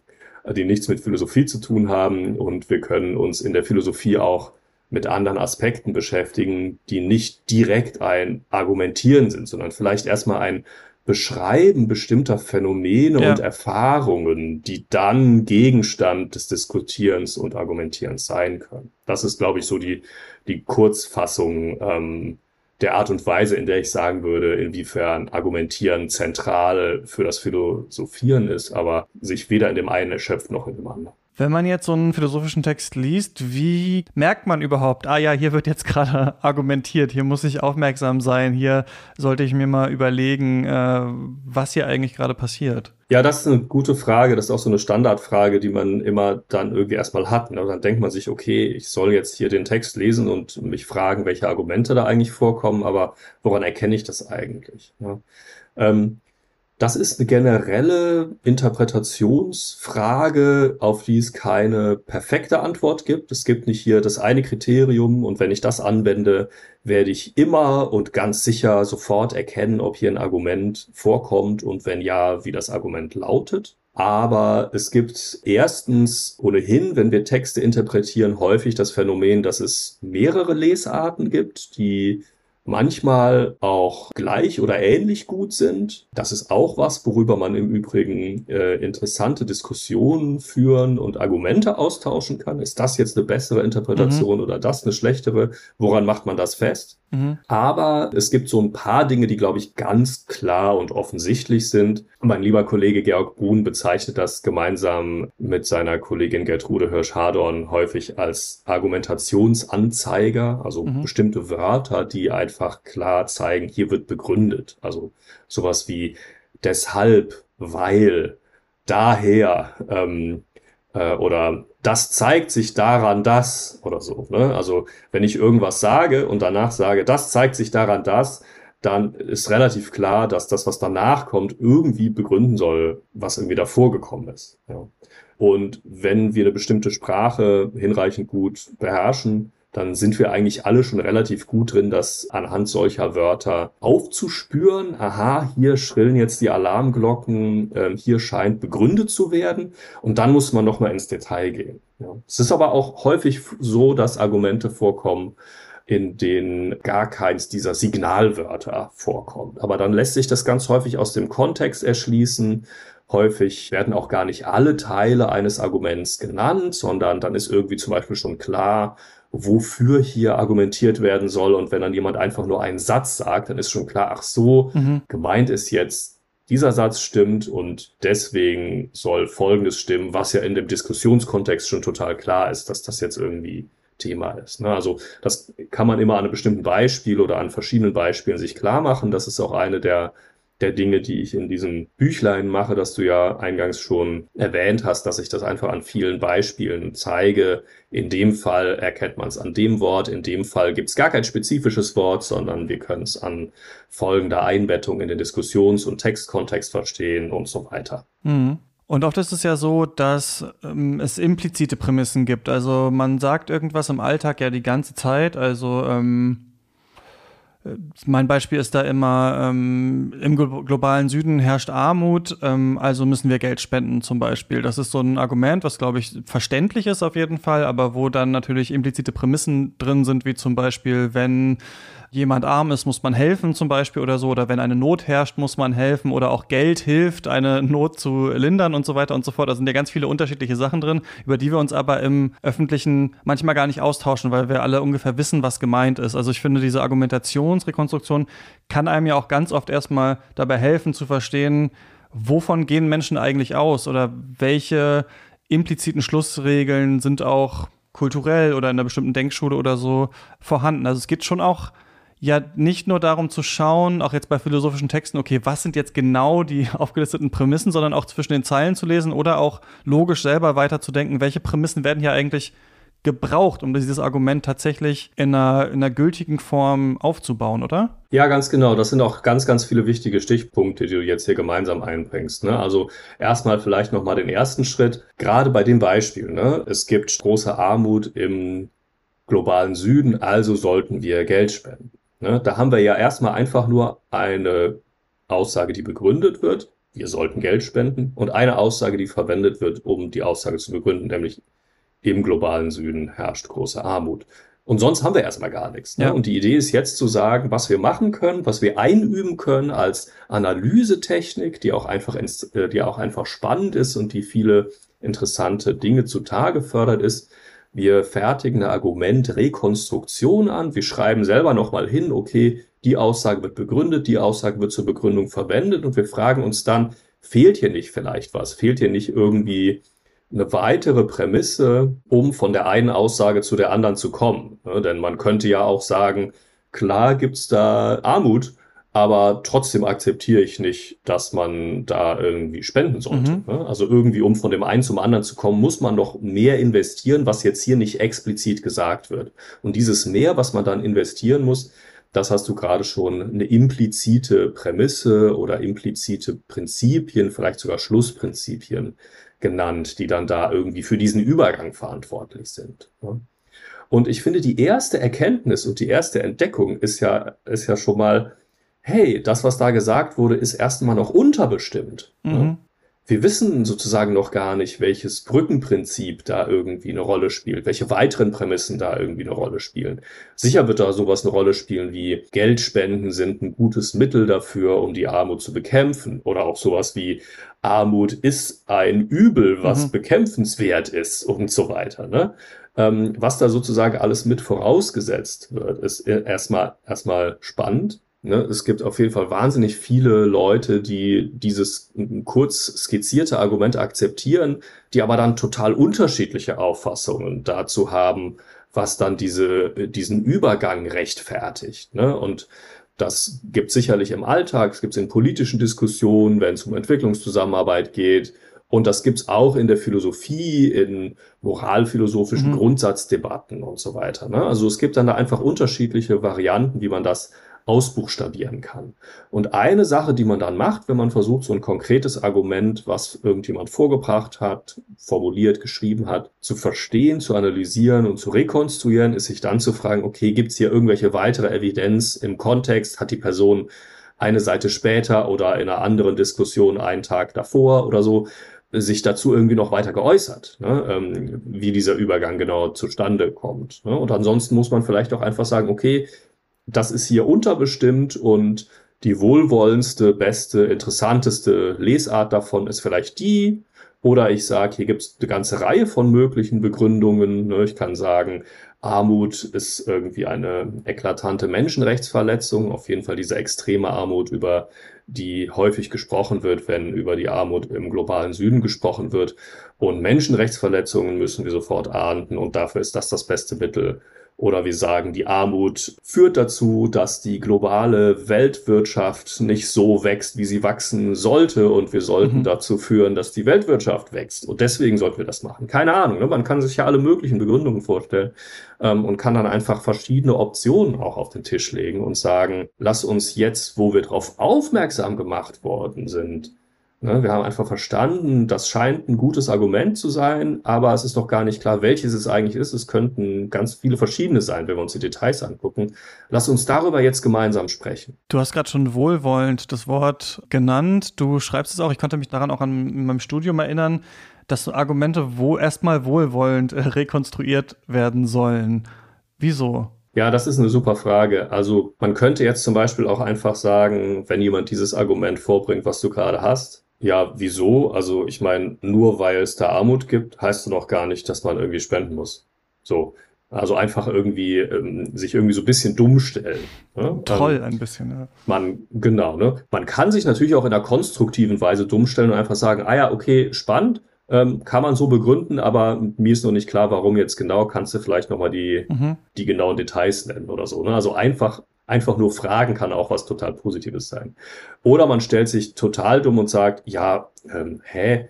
S1: die nichts mit Philosophie zu tun haben. Und wir können uns in der Philosophie auch mit anderen Aspekten beschäftigen, die nicht direkt ein Argumentieren sind, sondern vielleicht erstmal ein Beschreiben bestimmter Phänomene ja. und Erfahrungen, die dann Gegenstand des Diskutierens und Argumentierens sein können. Das ist, glaube ich, so die, die Kurzfassung ähm, der Art und Weise, in der ich sagen würde, inwiefern Argumentieren zentral für das Philosophieren ist, aber sich weder in dem einen erschöpft noch in dem anderen.
S2: Wenn man jetzt so einen philosophischen Text liest, wie merkt man überhaupt, ah ja, hier wird jetzt gerade argumentiert, hier muss ich aufmerksam sein, hier sollte ich mir mal überlegen, äh, was hier eigentlich gerade passiert?
S1: Ja, das ist eine gute Frage. Das ist auch so eine Standardfrage, die man immer dann irgendwie erstmal hat. Und dann denkt man sich, okay, ich soll jetzt hier den Text lesen und mich fragen, welche Argumente da eigentlich vorkommen, aber woran erkenne ich das eigentlich? Ja. Ähm, das ist eine generelle Interpretationsfrage, auf die es keine perfekte Antwort gibt. Es gibt nicht hier das eine Kriterium und wenn ich das anwende, werde ich immer und ganz sicher sofort erkennen, ob hier ein Argument vorkommt und wenn ja, wie das Argument lautet. Aber es gibt erstens ohnehin, wenn wir Texte interpretieren, häufig das Phänomen, dass es mehrere Lesarten gibt, die manchmal auch gleich oder ähnlich gut sind. Das ist auch was, worüber man im Übrigen äh, interessante Diskussionen führen und Argumente austauschen kann. Ist das jetzt eine bessere Interpretation mhm. oder das eine schlechtere? Woran macht man das fest? Mhm. Aber es gibt so ein paar Dinge, die, glaube ich, ganz klar und offensichtlich sind. Mein lieber Kollege Georg Brun bezeichnet das gemeinsam mit seiner Kollegin Gertrude Hirsch-Hardorn häufig als Argumentationsanzeiger, also mhm. bestimmte Wörter, die einfach klar zeigen, hier wird begründet. Also sowas wie deshalb, weil, daher ähm, äh, oder das zeigt sich daran, dass oder so. Ne? Also wenn ich irgendwas sage und danach sage, das zeigt sich daran, dass, dann ist relativ klar, dass das, was danach kommt, irgendwie begründen soll, was irgendwie davor gekommen ist. Ja. Und wenn wir eine bestimmte Sprache hinreichend gut beherrschen, dann sind wir eigentlich alle schon relativ gut drin, das anhand solcher Wörter aufzuspüren. Aha, hier schrillen jetzt die Alarmglocken, äh, hier scheint begründet zu werden. Und dann muss man nochmal ins Detail gehen. Ja. Es ist aber auch häufig so, dass Argumente vorkommen, in denen gar keins dieser Signalwörter vorkommt. Aber dann lässt sich das ganz häufig aus dem Kontext erschließen. Häufig werden auch gar nicht alle Teile eines Arguments genannt, sondern dann ist irgendwie zum Beispiel schon klar, wofür hier argumentiert werden soll. Und wenn dann jemand einfach nur einen Satz sagt, dann ist schon klar, ach so, mhm. gemeint ist jetzt, dieser Satz stimmt und deswegen soll Folgendes stimmen, was ja in dem Diskussionskontext schon total klar ist, dass das jetzt irgendwie Thema ist. Ne? Also das kann man immer an einem bestimmten Beispiel oder an verschiedenen Beispielen sich klar machen. Das ist auch eine der der Dinge, die ich in diesem Büchlein mache, dass du ja eingangs schon erwähnt hast, dass ich das einfach an vielen Beispielen zeige. In dem Fall erkennt man es an dem Wort, in dem Fall gibt es gar kein spezifisches Wort, sondern wir können es an folgender Einbettung in den Diskussions- und Textkontext verstehen und so weiter.
S2: Mhm. Und oft ist es ja so, dass ähm, es implizite Prämissen gibt. Also man sagt irgendwas im Alltag ja die ganze Zeit. Also ähm, mein Beispiel ist da immer, ähm, im globalen Süden herrscht Armut, ähm, also müssen wir Geld spenden zum Beispiel. Das ist so ein Argument, was, glaube ich, verständlich ist auf jeden Fall, aber wo dann natürlich implizite Prämissen drin sind, wie zum Beispiel, wenn jemand arm ist, muss man helfen zum Beispiel oder so. Oder wenn eine Not herrscht, muss man helfen. Oder auch Geld hilft, eine Not zu lindern und so weiter und so fort. Da sind ja ganz viele unterschiedliche Sachen drin, über die wir uns aber im Öffentlichen manchmal gar nicht austauschen, weil wir alle ungefähr wissen, was gemeint ist. Also ich finde, diese Argumentationsrekonstruktion kann einem ja auch ganz oft erstmal dabei helfen zu verstehen, wovon gehen Menschen eigentlich aus oder welche impliziten Schlussregeln sind auch kulturell oder in einer bestimmten Denkschule oder so vorhanden. Also es geht schon auch ja nicht nur darum zu schauen, auch jetzt bei philosophischen Texten, okay, was sind jetzt genau die aufgelisteten Prämissen, sondern auch zwischen den Zeilen zu lesen oder auch logisch selber weiterzudenken, welche Prämissen werden hier eigentlich gebraucht, um dieses Argument tatsächlich in einer, in einer gültigen Form aufzubauen, oder?
S1: Ja, ganz genau. Das sind auch ganz, ganz viele wichtige Stichpunkte, die du jetzt hier gemeinsam einbringst. Ne? Also erstmal vielleicht nochmal den ersten Schritt. Gerade bei dem Beispiel, ne? es gibt große Armut im globalen Süden, also sollten wir Geld spenden. Ne? Da haben wir ja erstmal einfach nur eine Aussage, die begründet wird. Wir sollten Geld spenden. Und eine Aussage, die verwendet wird, um die Aussage zu begründen, nämlich im globalen Süden herrscht große Armut. Und sonst haben wir erstmal gar nichts. Ne? Ja. Und die Idee ist jetzt zu sagen, was wir machen können, was wir einüben können als Analysetechnik, die auch einfach, äh, die auch einfach spannend ist und die viele interessante Dinge zutage fördert, ist, wir fertigen eine Argumentrekonstruktion an. Wir schreiben selber nochmal hin, okay, die Aussage wird begründet, die Aussage wird zur Begründung verwendet und wir fragen uns dann, fehlt hier nicht vielleicht was? Fehlt hier nicht irgendwie eine weitere Prämisse, um von der einen Aussage zu der anderen zu kommen? Ja, denn man könnte ja auch sagen, klar gibt's da Armut, aber trotzdem akzeptiere ich nicht, dass man da irgendwie spenden sollte. Mhm. Ne? Also irgendwie, um von dem einen zum anderen zu kommen, muss man noch mehr investieren, was jetzt hier nicht explizit gesagt wird. Und dieses mehr, was man dann investieren muss, das hast du gerade schon eine implizite Prämisse oder implizite Prinzipien, vielleicht sogar Schlussprinzipien genannt, die dann da irgendwie für diesen Übergang verantwortlich sind. Ne? Und ich finde, die erste Erkenntnis und die erste Entdeckung ist ja, ist ja schon mal, hey, das, was da gesagt wurde, ist erstmal noch unterbestimmt. Ne? Mhm. wir wissen sozusagen noch gar nicht, welches Brückenprinzip da irgendwie eine Rolle spielt, welche weiteren Prämissen da irgendwie eine Rolle spielen. Sicher wird da sowas eine Rolle spielen wie Geldspenden sind ein gutes Mittel dafür, um die Armut zu bekämpfen oder auch sowas wie Armut ist ein Übel, was mhm. bekämpfenswert ist und so weiter. Ne? Ähm, was da sozusagen alles mit vorausgesetzt wird, ist erstmal erstmal spannend. Ne? Es gibt auf jeden Fall wahnsinnig viele Leute, die dieses kurz skizzierte Argument akzeptieren, die aber dann total unterschiedliche Auffassungen dazu haben, was dann diese, diesen Übergang rechtfertigt. Ne? Und das gibt sicherlich im Alltag, es gibt in politischen Diskussionen, wenn es um Entwicklungszusammenarbeit geht. Und das gibt's auch in der Philosophie, in moralphilosophischen mhm. Grundsatzdebatten und so weiter. Ne? Also es gibt dann da einfach unterschiedliche Varianten, wie man das ausbuchstabieren kann. Und eine Sache, die man dann macht, wenn man versucht, so ein konkretes Argument, was irgendjemand vorgebracht hat, formuliert, geschrieben hat, zu verstehen, zu analysieren und zu rekonstruieren, ist sich dann zu fragen, okay, gibt es hier irgendwelche weitere Evidenz im Kontext? Hat die Person eine Seite später oder in einer anderen Diskussion einen Tag davor oder so sich dazu irgendwie noch weiter geäußert, ne, ähm, wie dieser Übergang genau zustande kommt. Ne? Und ansonsten muss man vielleicht auch einfach sagen, okay, das ist hier unterbestimmt und die wohlwollendste, beste, interessanteste Lesart davon ist vielleicht die. Oder ich sage, hier gibt es eine ganze Reihe von möglichen Begründungen. Ne? Ich kann sagen, Armut ist irgendwie eine eklatante Menschenrechtsverletzung, auf jeden Fall diese extreme Armut, über die häufig gesprochen wird, wenn über die Armut im globalen Süden gesprochen wird. Und Menschenrechtsverletzungen müssen wir sofort ahnden und dafür ist das das beste Mittel, oder wir sagen, die Armut führt dazu, dass die globale Weltwirtschaft nicht so wächst, wie sie wachsen sollte. Und wir sollten mhm. dazu führen, dass die Weltwirtschaft wächst. Und deswegen sollten wir das machen. Keine Ahnung. Ne? Man kann sich ja alle möglichen Begründungen vorstellen ähm, und kann dann einfach verschiedene Optionen auch auf den Tisch legen und sagen, lass uns jetzt, wo wir darauf aufmerksam gemacht worden sind, wir haben einfach verstanden, das scheint ein gutes Argument zu sein, aber es ist doch gar nicht klar, welches es eigentlich ist. Es könnten ganz viele verschiedene sein, wenn wir uns die Details angucken. Lass uns darüber jetzt gemeinsam sprechen.
S2: Du hast gerade schon wohlwollend das Wort genannt. Du schreibst es auch, ich konnte mich daran auch an meinem Studium erinnern, dass Argumente wo erstmal wohlwollend äh, rekonstruiert werden sollen. Wieso?
S1: Ja, das ist eine super Frage. Also man könnte jetzt zum Beispiel auch einfach sagen, wenn jemand dieses Argument vorbringt, was du gerade hast, ja, wieso? Also ich meine, nur weil es da Armut gibt, heißt es noch gar nicht, dass man irgendwie spenden muss. So. Also einfach irgendwie ähm, sich irgendwie so ein bisschen dumm stellen.
S2: Ne? Toll, ähm, ein bisschen, ja.
S1: Man, genau, ne? Man kann sich natürlich auch in einer konstruktiven Weise dumm stellen und einfach sagen, ah ja, okay, spannend, ähm, kann man so begründen, aber mir ist noch nicht klar, warum jetzt genau. Kannst du vielleicht nochmal die, mhm. die genauen Details nennen oder so. Ne? Also einfach einfach nur fragen kann auch was total Positives sein. Oder man stellt sich total dumm und sagt, ja, ähm, hä,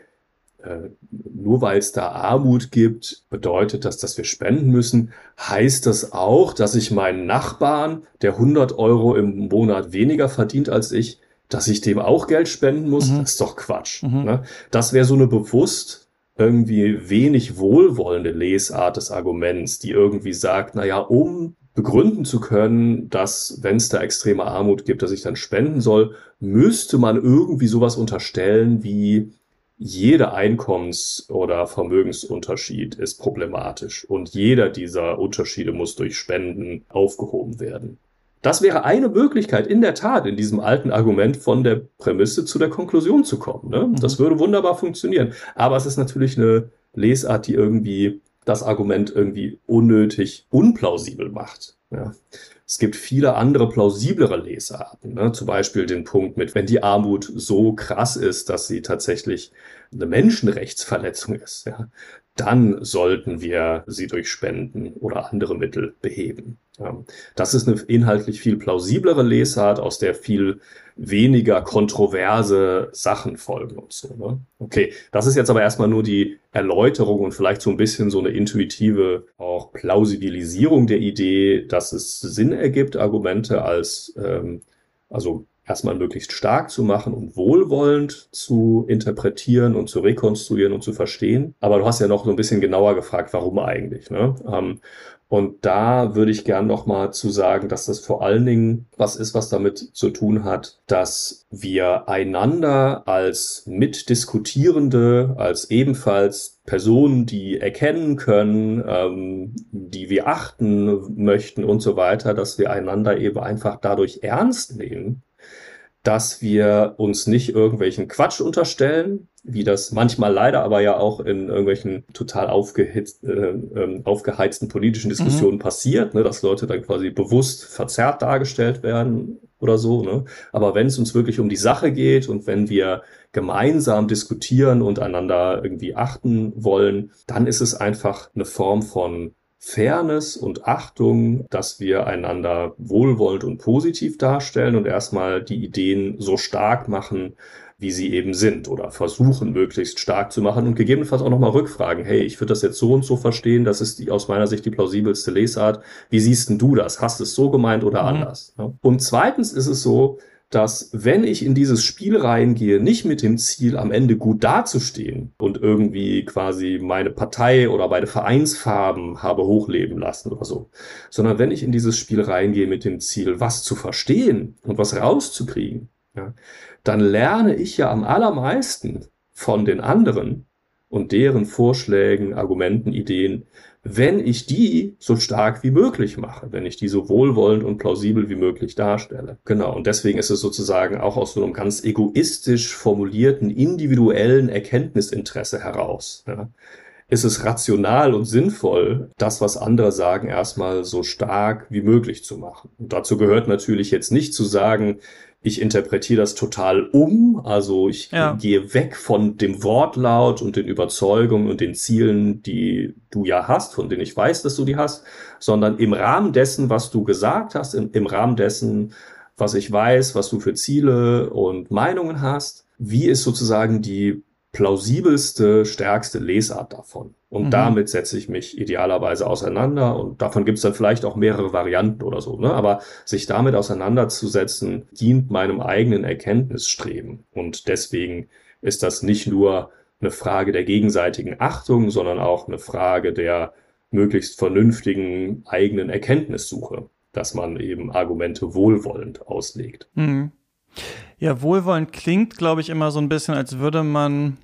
S1: äh, nur weil es da Armut gibt, bedeutet das, dass wir spenden müssen. Heißt das auch, dass ich meinen Nachbarn, der 100 Euro im Monat weniger verdient als ich, dass ich dem auch Geld spenden muss? Mhm. Das ist doch Quatsch. Mhm. Ne? Das wäre so eine bewusst irgendwie wenig wohlwollende Lesart des Arguments, die irgendwie sagt, na ja, um begründen zu können, dass wenn es da extreme Armut gibt, dass ich dann spenden soll, müsste man irgendwie sowas unterstellen wie jeder Einkommens- oder Vermögensunterschied ist problematisch und jeder dieser Unterschiede muss durch Spenden aufgehoben werden. Das wäre eine Möglichkeit, in der Tat, in diesem alten Argument von der Prämisse zu der Konklusion zu kommen. Ne? Das mhm. würde wunderbar funktionieren. Aber es ist natürlich eine Lesart, die irgendwie das Argument irgendwie unnötig unplausibel macht. Ja. Es gibt viele andere plausiblere Lesarten, ne? zum Beispiel den Punkt mit, wenn die Armut so krass ist, dass sie tatsächlich eine Menschenrechtsverletzung ist, ja, dann sollten wir sie durch Spenden oder andere Mittel beheben. Das ist eine inhaltlich viel plausiblere Lesart, aus der viel weniger kontroverse Sachen folgen und so. Ne? Okay, das ist jetzt aber erstmal nur die Erläuterung und vielleicht so ein bisschen so eine intuitive auch Plausibilisierung der Idee, dass es Sinn ergibt, Argumente als ähm, also erstmal möglichst stark zu machen und wohlwollend zu interpretieren und zu rekonstruieren und zu verstehen. Aber du hast ja noch so ein bisschen genauer gefragt, warum eigentlich. Ne? Und da würde ich gern noch mal zu sagen, dass das vor allen Dingen was ist, was damit zu tun hat, dass wir einander als Mitdiskutierende, als ebenfalls Personen, die erkennen können, ähm, die wir achten möchten und so weiter, dass wir einander eben einfach dadurch ernst nehmen dass wir uns nicht irgendwelchen Quatsch unterstellen, wie das manchmal leider aber ja auch in irgendwelchen total aufgehitzt, äh, äh, aufgeheizten politischen Diskussionen mhm. passiert, ne, dass Leute dann quasi bewusst verzerrt dargestellt werden oder so. Ne? Aber wenn es uns wirklich um die Sache geht und wenn wir gemeinsam diskutieren und einander irgendwie achten wollen, dann ist es einfach eine Form von Fairness und Achtung, dass wir einander wohlwollend und positiv darstellen und erstmal die Ideen so stark machen, wie sie eben sind oder versuchen möglichst stark zu machen und gegebenenfalls auch nochmal rückfragen, hey, ich würde das jetzt so und so verstehen, das ist die, aus meiner Sicht die plausibelste Lesart. Wie siehst denn du das? Hast du es so gemeint oder mhm. anders? Und zweitens ist es so, dass wenn ich in dieses Spiel reingehe, nicht mit dem Ziel, am Ende gut dazustehen und irgendwie quasi meine Partei oder meine Vereinsfarben habe hochleben lassen oder so, sondern wenn ich in dieses Spiel reingehe mit dem Ziel, was zu verstehen und was rauszukriegen, ja, dann lerne ich ja am allermeisten von den anderen und deren Vorschlägen, Argumenten, Ideen, wenn ich die so stark wie möglich mache, wenn ich die so wohlwollend und plausibel wie möglich darstelle. Genau. Und deswegen ist es sozusagen auch aus so einem ganz egoistisch formulierten, individuellen Erkenntnisinteresse heraus. Ja, ist es rational und sinnvoll, das, was andere sagen, erstmal so stark wie möglich zu machen. Und dazu gehört natürlich jetzt nicht zu sagen, ich interpretiere das total um, also ich ja. gehe weg von dem Wortlaut und den Überzeugungen und den Zielen, die du ja hast, von denen ich weiß, dass du die hast, sondern im Rahmen dessen, was du gesagt hast, im, im Rahmen dessen, was ich weiß, was du für Ziele und Meinungen hast, wie ist sozusagen die plausibelste, stärkste Lesart davon. Und mhm. damit setze ich mich idealerweise auseinander. Und davon gibt es dann vielleicht auch mehrere Varianten oder so. Ne? Aber sich damit auseinanderzusetzen, dient meinem eigenen Erkenntnisstreben. Und deswegen ist das nicht nur eine Frage der gegenseitigen Achtung, sondern auch eine Frage der möglichst vernünftigen eigenen Erkenntnissuche, dass man eben Argumente wohlwollend auslegt.
S2: Mhm. Ja, wohlwollend klingt, glaube ich, immer so ein bisschen, als würde man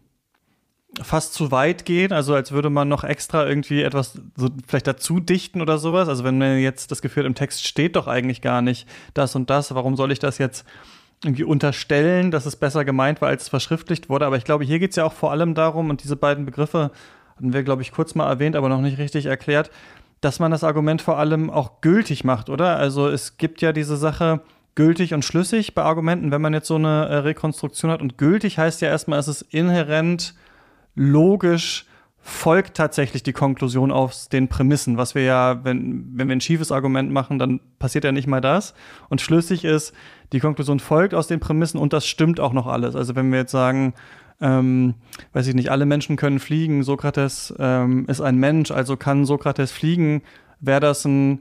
S2: fast zu weit gehen, also als würde man noch extra irgendwie etwas so vielleicht dazu dichten oder sowas. Also wenn man jetzt das Gefühl im Text steht doch eigentlich gar nicht das und das, warum soll ich das jetzt irgendwie unterstellen, dass es besser gemeint war, als es verschriftlicht wurde. Aber ich glaube, hier geht es ja auch vor allem darum, und diese beiden Begriffe hatten wir, glaube ich, kurz mal erwähnt, aber noch nicht richtig erklärt, dass man das Argument vor allem auch gültig macht, oder? Also es gibt ja diese Sache, gültig und schlüssig bei Argumenten, wenn man jetzt so eine äh, Rekonstruktion hat. Und gültig heißt ja erstmal, es ist inhärent logisch folgt tatsächlich die Konklusion aus den Prämissen, was wir ja, wenn, wenn wir ein schiefes Argument machen, dann passiert ja nicht mal das. Und schlüssig ist, die Konklusion folgt aus den Prämissen und das stimmt auch noch alles. Also wenn wir jetzt sagen, ähm, weiß ich nicht, alle Menschen können fliegen, Sokrates ähm, ist ein Mensch, also kann Sokrates fliegen, wäre das ein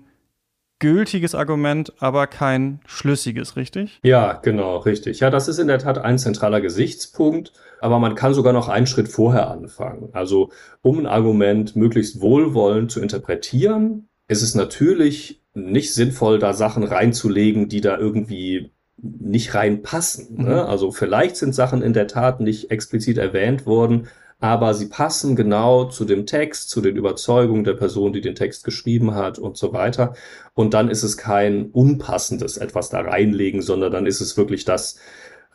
S2: gültiges Argument, aber kein schlüssiges, richtig?
S1: Ja, genau, richtig. Ja, das ist in der Tat ein zentraler Gesichtspunkt, aber man kann sogar noch einen Schritt vorher anfangen. Also, um ein Argument möglichst wohlwollend zu interpretieren, ist es natürlich nicht sinnvoll, da Sachen reinzulegen, die da irgendwie nicht reinpassen. Ne? Mhm. Also vielleicht sind Sachen in der Tat nicht explizit erwähnt worden, aber sie passen genau zu dem Text, zu den Überzeugungen der Person, die den Text geschrieben hat und so weiter. Und dann ist es kein unpassendes etwas da reinlegen, sondern dann ist es wirklich das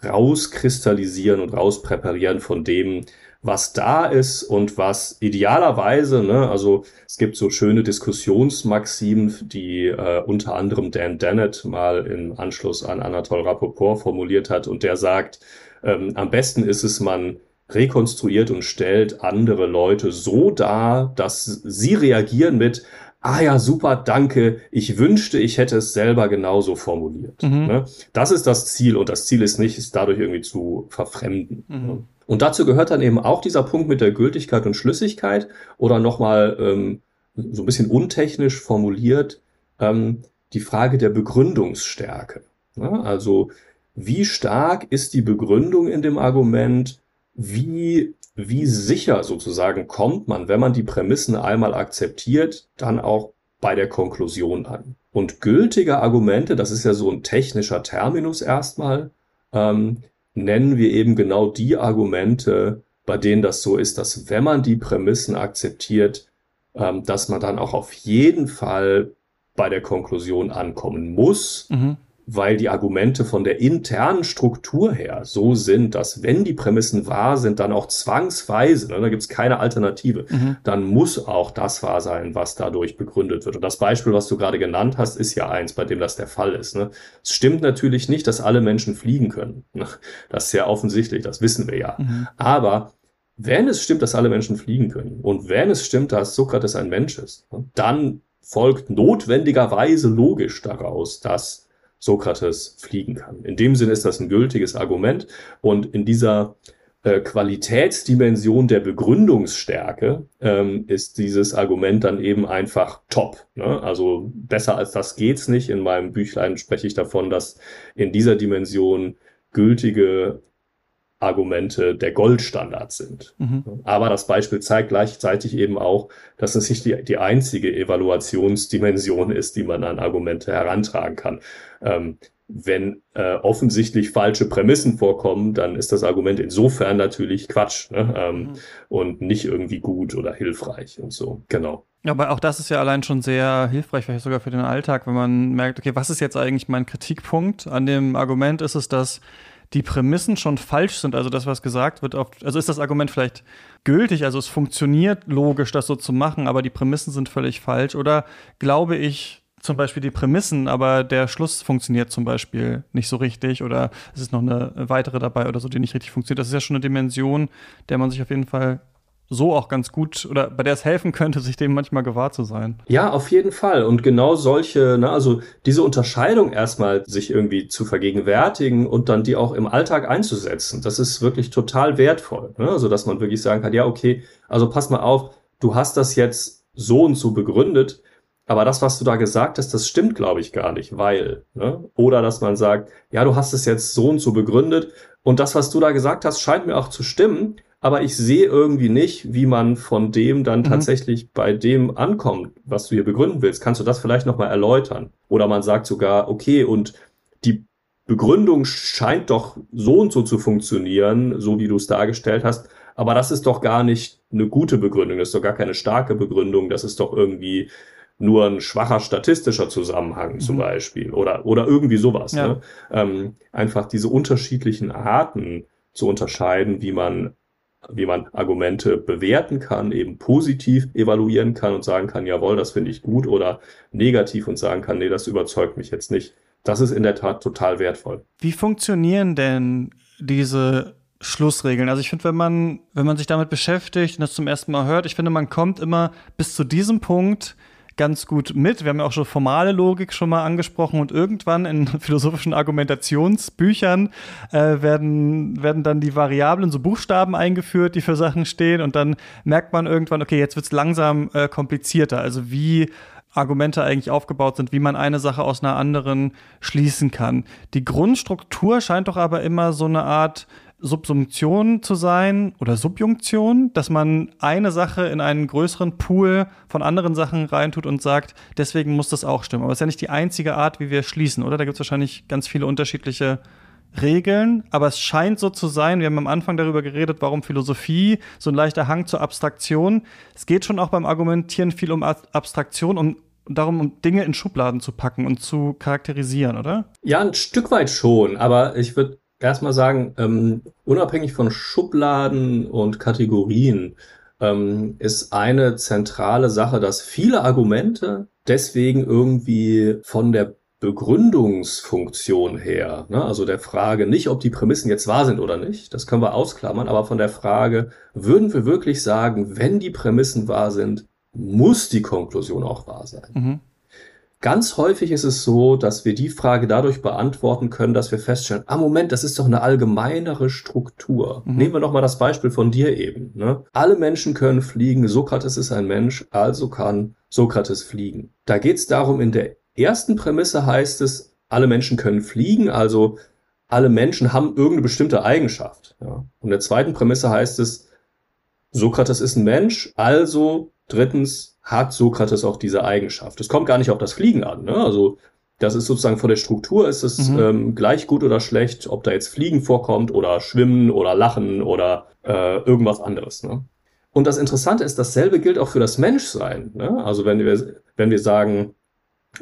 S1: rauskristallisieren und rauspräparieren von dem, was da ist und was idealerweise, ne, also es gibt so schöne Diskussionsmaximen, die äh, unter anderem Dan Dennett mal im Anschluss an Anatole Rapoport formuliert hat und der sagt, ähm, am besten ist es, man rekonstruiert und stellt andere Leute so dar, dass sie reagieren mit, ah ja, super, danke, ich wünschte, ich hätte es selber genauso formuliert. Mhm. Ne? Das ist das Ziel und das Ziel ist nicht, es dadurch irgendwie zu verfremden. Mhm. Und dazu gehört dann eben auch dieser Punkt mit der Gültigkeit und Schlüssigkeit oder nochmal ähm, so ein bisschen untechnisch formuliert, ähm, die Frage der Begründungsstärke. Ne? Also wie stark ist die Begründung in dem Argument, wie, wie sicher sozusagen kommt man, wenn man die Prämissen einmal akzeptiert, dann auch bei der Konklusion an. Und gültige Argumente, das ist ja so ein technischer Terminus erstmal, ähm, nennen wir eben genau die Argumente, bei denen das so ist, dass wenn man die Prämissen akzeptiert, ähm, dass man dann auch auf jeden Fall bei der Konklusion ankommen muss, mhm weil die Argumente von der internen Struktur her so sind, dass wenn die Prämissen wahr sind, dann auch zwangsweise, ne, da gibt es keine Alternative, mhm. dann muss auch das wahr sein, was dadurch begründet wird. Und das Beispiel, was du gerade genannt hast, ist ja eins, bei dem das der Fall ist. Ne. Es stimmt natürlich nicht, dass alle Menschen fliegen können. Ne. Das ist ja offensichtlich, das wissen wir ja. Mhm. Aber wenn es stimmt, dass alle Menschen fliegen können und wenn es stimmt, dass Sokrates ein Mensch ist, ne, dann folgt notwendigerweise logisch daraus, dass Sokrates fliegen kann. In dem Sinne ist das ein gültiges Argument und in dieser äh, Qualitätsdimension der Begründungsstärke ähm, ist dieses Argument dann eben einfach top. Ne? Also besser als das geht's nicht. In meinem Büchlein spreche ich davon, dass in dieser Dimension gültige Argumente der Goldstandard sind. Mhm. Aber das Beispiel zeigt gleichzeitig eben auch, dass es nicht die, die einzige Evaluationsdimension ist, die man an Argumente herantragen kann. Ähm, wenn äh, offensichtlich falsche Prämissen vorkommen, dann ist das Argument insofern natürlich Quatsch ne? ähm, mhm. und nicht irgendwie gut oder hilfreich und so. Genau.
S2: Aber auch das ist ja allein schon sehr hilfreich, vielleicht sogar für den Alltag, wenn man merkt, okay, was ist jetzt eigentlich mein Kritikpunkt an dem Argument? Ist es, dass die Prämissen schon falsch sind, also das, was gesagt wird, oft, also ist das Argument vielleicht gültig, also es funktioniert logisch, das so zu machen, aber die Prämissen sind völlig falsch, oder glaube ich zum Beispiel die Prämissen, aber der Schluss funktioniert zum Beispiel nicht so richtig oder es ist noch eine weitere dabei oder so, die nicht richtig funktioniert. Das ist ja schon eine Dimension, der man sich auf jeden Fall so auch ganz gut oder bei der es helfen könnte, sich dem manchmal gewahr zu sein.
S1: Ja, auf jeden Fall. Und genau solche, ne, also diese Unterscheidung erstmal sich irgendwie zu vergegenwärtigen und dann die auch im Alltag einzusetzen, das ist wirklich total wertvoll. Ne? Also, dass man wirklich sagen kann, ja, okay, also pass mal auf, du hast das jetzt so und so begründet, aber das, was du da gesagt hast, das stimmt, glaube ich, gar nicht, weil. Ne? Oder dass man sagt, ja, du hast es jetzt so und so begründet und das, was du da gesagt hast, scheint mir auch zu stimmen, aber ich sehe irgendwie nicht, wie man von dem dann mhm. tatsächlich bei dem ankommt, was du hier begründen willst. Kannst du das vielleicht nochmal erläutern? Oder man sagt sogar, okay, und die Begründung scheint doch so und so zu funktionieren, so wie du es dargestellt hast, aber das ist doch gar nicht eine gute Begründung, das ist doch gar keine starke Begründung, das ist doch irgendwie nur ein schwacher statistischer Zusammenhang mhm. zum Beispiel oder, oder irgendwie sowas. Ja. Ne? Ähm, einfach diese unterschiedlichen Arten zu unterscheiden, wie man wie man Argumente bewerten kann, eben positiv evaluieren kann und sagen kann, jawohl, das finde ich gut oder negativ und sagen kann, nee, das überzeugt mich jetzt nicht. Das ist in der Tat total wertvoll.
S2: Wie funktionieren denn diese Schlussregeln? Also ich finde, wenn man, wenn man sich damit beschäftigt und das zum ersten Mal hört, ich finde, man kommt immer bis zu diesem Punkt, ganz gut mit. Wir haben ja auch schon formale Logik schon mal angesprochen und irgendwann in philosophischen Argumentationsbüchern äh, werden, werden dann die Variablen, so Buchstaben eingeführt, die für Sachen stehen und dann merkt man irgendwann, okay, jetzt wird es langsam äh, komplizierter. Also wie Argumente eigentlich aufgebaut sind, wie man eine Sache aus einer anderen schließen kann. Die Grundstruktur scheint doch aber immer so eine Art Subsumption zu sein oder Subjunktion, dass man eine Sache in einen größeren Pool von anderen Sachen reintut und sagt, deswegen muss das auch stimmen. Aber es ist ja nicht die einzige Art, wie wir schließen, oder? Da gibt es wahrscheinlich ganz viele unterschiedliche Regeln, aber es scheint so zu sein, wir haben am Anfang darüber geredet, warum Philosophie so ein leichter Hang zur Abstraktion. Es geht schon auch beim Argumentieren viel um Abstraktion und darum, um Dinge in Schubladen zu packen und zu charakterisieren, oder?
S1: Ja, ein Stück weit schon, aber ich würde erstmal sagen, ähm, unabhängig von Schubladen und Kategorien ähm, ist eine zentrale Sache, dass viele Argumente deswegen irgendwie von der Begründungsfunktion her, ne, also der Frage nicht, ob die Prämissen jetzt wahr sind oder nicht, das können wir ausklammern, aber von der Frage, würden wir wirklich sagen, wenn die Prämissen wahr sind, muss die Konklusion auch wahr sein? Mhm. Ganz häufig ist es so, dass wir die Frage dadurch beantworten können, dass wir feststellen, ah Moment, das ist doch eine allgemeinere Struktur. Mhm. Nehmen wir doch mal das Beispiel von dir eben. Ne? Alle Menschen können fliegen, Sokrates ist ein Mensch, also kann Sokrates fliegen. Da geht es darum, in der ersten Prämisse heißt es, alle Menschen können fliegen, also alle Menschen haben irgendeine bestimmte Eigenschaft. Ja. Und in der zweiten Prämisse heißt es, Sokrates ist ein Mensch, also drittens hat Sokrates auch diese Eigenschaft. Es kommt gar nicht auf das Fliegen an. Ne? Also das ist sozusagen von der Struktur ist es mhm. ähm, gleich gut oder schlecht, ob da jetzt Fliegen vorkommt oder Schwimmen oder Lachen oder äh, irgendwas anderes. Ne? Und das Interessante ist, dasselbe gilt auch für das Menschsein. Ne? Also wenn wir, wenn wir sagen,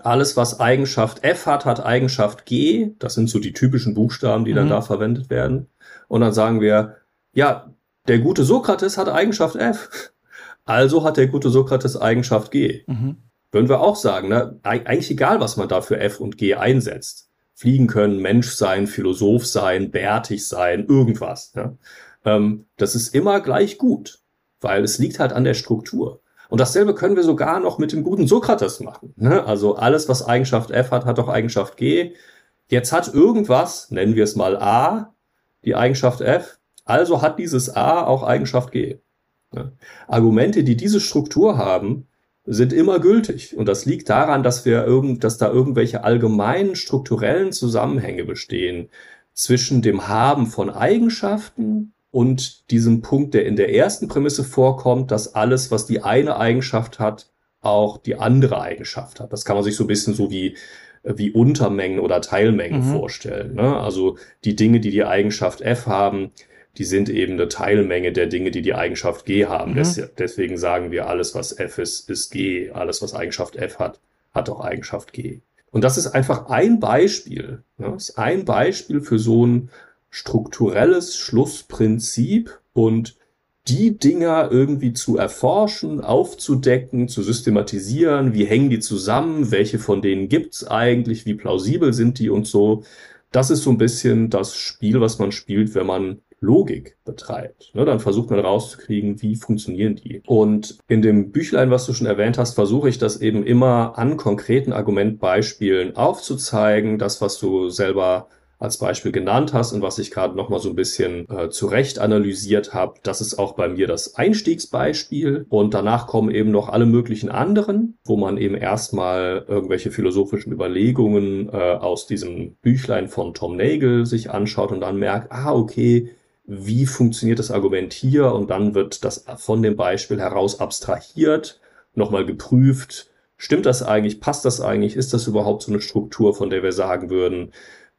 S1: alles, was Eigenschaft F hat, hat Eigenschaft G. Das sind so die typischen Buchstaben, die dann mhm. da verwendet werden. Und dann sagen wir, ja, der gute Sokrates hat Eigenschaft F. Also hat der gute Sokrates Eigenschaft G. Mhm. Würden wir auch sagen, ne? eigentlich egal, was man da für F und G einsetzt. Fliegen können, Mensch sein, Philosoph sein, bärtig sein, irgendwas. Ne? Ähm, das ist immer gleich gut, weil es liegt halt an der Struktur. Und dasselbe können wir sogar noch mit dem guten Sokrates machen. Ne? Also alles, was Eigenschaft F hat, hat auch Eigenschaft G. Jetzt hat irgendwas, nennen wir es mal A, die Eigenschaft F, also hat dieses A auch Eigenschaft G. Ne? Argumente, die diese Struktur haben, sind immer gültig. Und das liegt daran, dass wir irgend, dass da irgendwelche allgemeinen strukturellen Zusammenhänge bestehen zwischen dem Haben von Eigenschaften und diesem Punkt, der in der ersten Prämisse vorkommt, dass alles, was die eine Eigenschaft hat, auch die andere Eigenschaft hat. Das kann man sich so ein bisschen so wie wie Untermengen oder Teilmengen mhm. vorstellen. Ne? Also die Dinge, die die Eigenschaft f haben, die sind eben eine Teilmenge der Dinge, die die Eigenschaft g haben. Mhm. Des, deswegen sagen wir, alles, was f ist, ist g. Alles, was Eigenschaft f hat, hat auch Eigenschaft g. Und das ist einfach ein Beispiel. Ne? Das ist ein Beispiel für so ein strukturelles Schlussprinzip und die Dinger irgendwie zu erforschen, aufzudecken, zu systematisieren, wie hängen die zusammen, welche von denen gibt's eigentlich, wie plausibel sind die und so. Das ist so ein bisschen das Spiel, was man spielt, wenn man Logik betreibt. Ne, dann versucht man rauszukriegen, wie funktionieren die. Und in dem Büchlein, was du schon erwähnt hast, versuche ich das eben immer an konkreten Argumentbeispielen aufzuzeigen. Das, was du selber als Beispiel genannt hast und was ich gerade noch mal so ein bisschen äh, zurecht analysiert habe, das ist auch bei mir das Einstiegsbeispiel und danach kommen eben noch alle möglichen anderen, wo man eben erstmal irgendwelche philosophischen Überlegungen äh, aus diesem Büchlein von Tom Nagel sich anschaut und dann merkt, ah okay, wie funktioniert das Argument hier und dann wird das von dem Beispiel heraus abstrahiert, nochmal geprüft, stimmt das eigentlich, passt das eigentlich, ist das überhaupt so eine Struktur, von der wir sagen würden,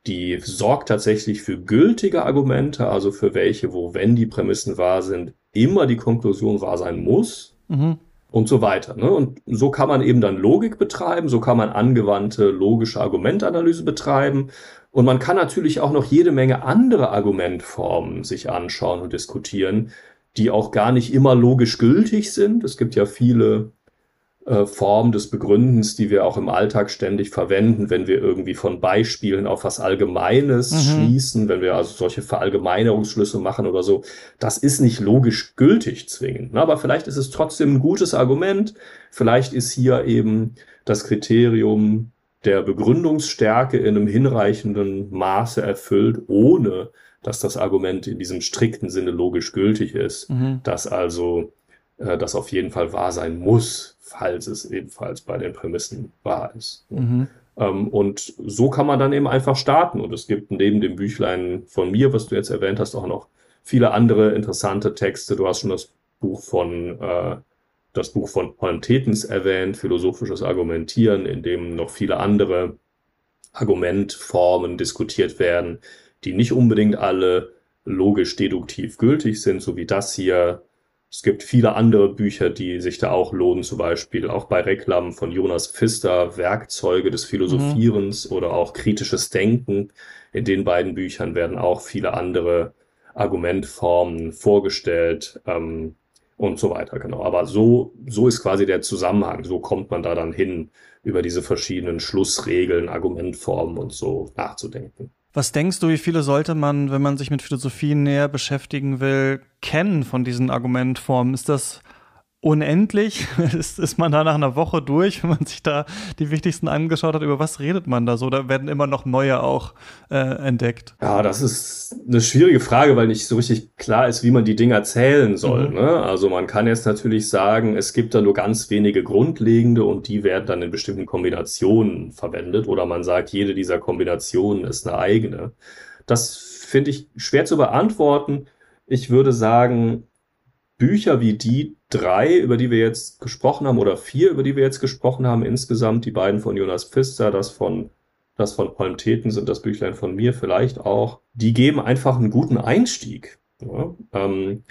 S1: die sorgt tatsächlich für gültige Argumente, also für welche, wo, wenn die Prämissen wahr sind, immer die Konklusion wahr sein muss. Mhm. Und so weiter. Ne? Und so kann man eben dann Logik betreiben, so kann man angewandte logische Argumentanalyse betreiben. Und man kann natürlich auch noch jede Menge andere Argumentformen sich anschauen und diskutieren, die auch gar nicht immer logisch gültig sind. Es gibt ja viele äh, Form des Begründens, die wir auch im Alltag ständig verwenden, wenn wir irgendwie von Beispielen auf was Allgemeines mhm. schließen, wenn wir also solche Verallgemeinerungsschlüsse machen oder so. Das ist nicht logisch gültig zwingend. Ne? Aber vielleicht ist es trotzdem ein gutes Argument. Vielleicht ist hier eben das Kriterium der Begründungsstärke in einem hinreichenden Maße erfüllt, ohne dass das Argument in diesem strikten Sinne logisch gültig ist, mhm. dass also äh, das auf jeden Fall wahr sein muss, falls es ebenfalls bei den Prämissen wahr ist. Mhm. Ähm, und so kann man dann eben einfach starten. Und es gibt neben dem Büchlein von mir, was du jetzt erwähnt hast, auch noch viele andere interessante Texte. Du hast schon das Buch von äh, das Buch von Holm Tetens erwähnt, Philosophisches Argumentieren, in dem noch viele andere Argumentformen diskutiert werden, die nicht unbedingt alle logisch deduktiv gültig sind, so wie das hier, es gibt viele andere Bücher, die sich da auch lohnen, zum Beispiel auch bei Reklam von Jonas Pfister, Werkzeuge des Philosophierens mhm. oder auch kritisches Denken. In den beiden Büchern werden auch viele andere Argumentformen vorgestellt ähm, und so weiter, genau. Aber so, so ist quasi der Zusammenhang. So kommt man da dann hin, über diese verschiedenen Schlussregeln, Argumentformen und so nachzudenken.
S2: Was denkst du, wie viele sollte man, wenn man sich mit Philosophie näher beschäftigen will, kennen von diesen Argumentformen? Ist das unendlich? ist, ist man da nach einer Woche durch, wenn man sich da die wichtigsten angeschaut hat? Über was redet man da so? Da werden immer noch neue auch äh, entdeckt.
S1: Ja, das ist eine schwierige Frage, weil nicht so richtig klar ist, wie man die Dinger zählen soll. Mhm. Ne? Also man kann jetzt natürlich sagen, es gibt da nur ganz wenige grundlegende und die werden dann in bestimmten Kombinationen verwendet. Oder man sagt, jede dieser Kombinationen ist eine eigene. Das finde ich schwer zu beantworten. Ich würde sagen, Bücher wie die drei, über die wir jetzt gesprochen haben, oder vier, über die wir jetzt gesprochen haben, insgesamt, die beiden von Jonas Pfister, das von, das von Palm Tetens und das Büchlein von mir vielleicht auch, die geben einfach einen guten Einstieg. Ja, ähm,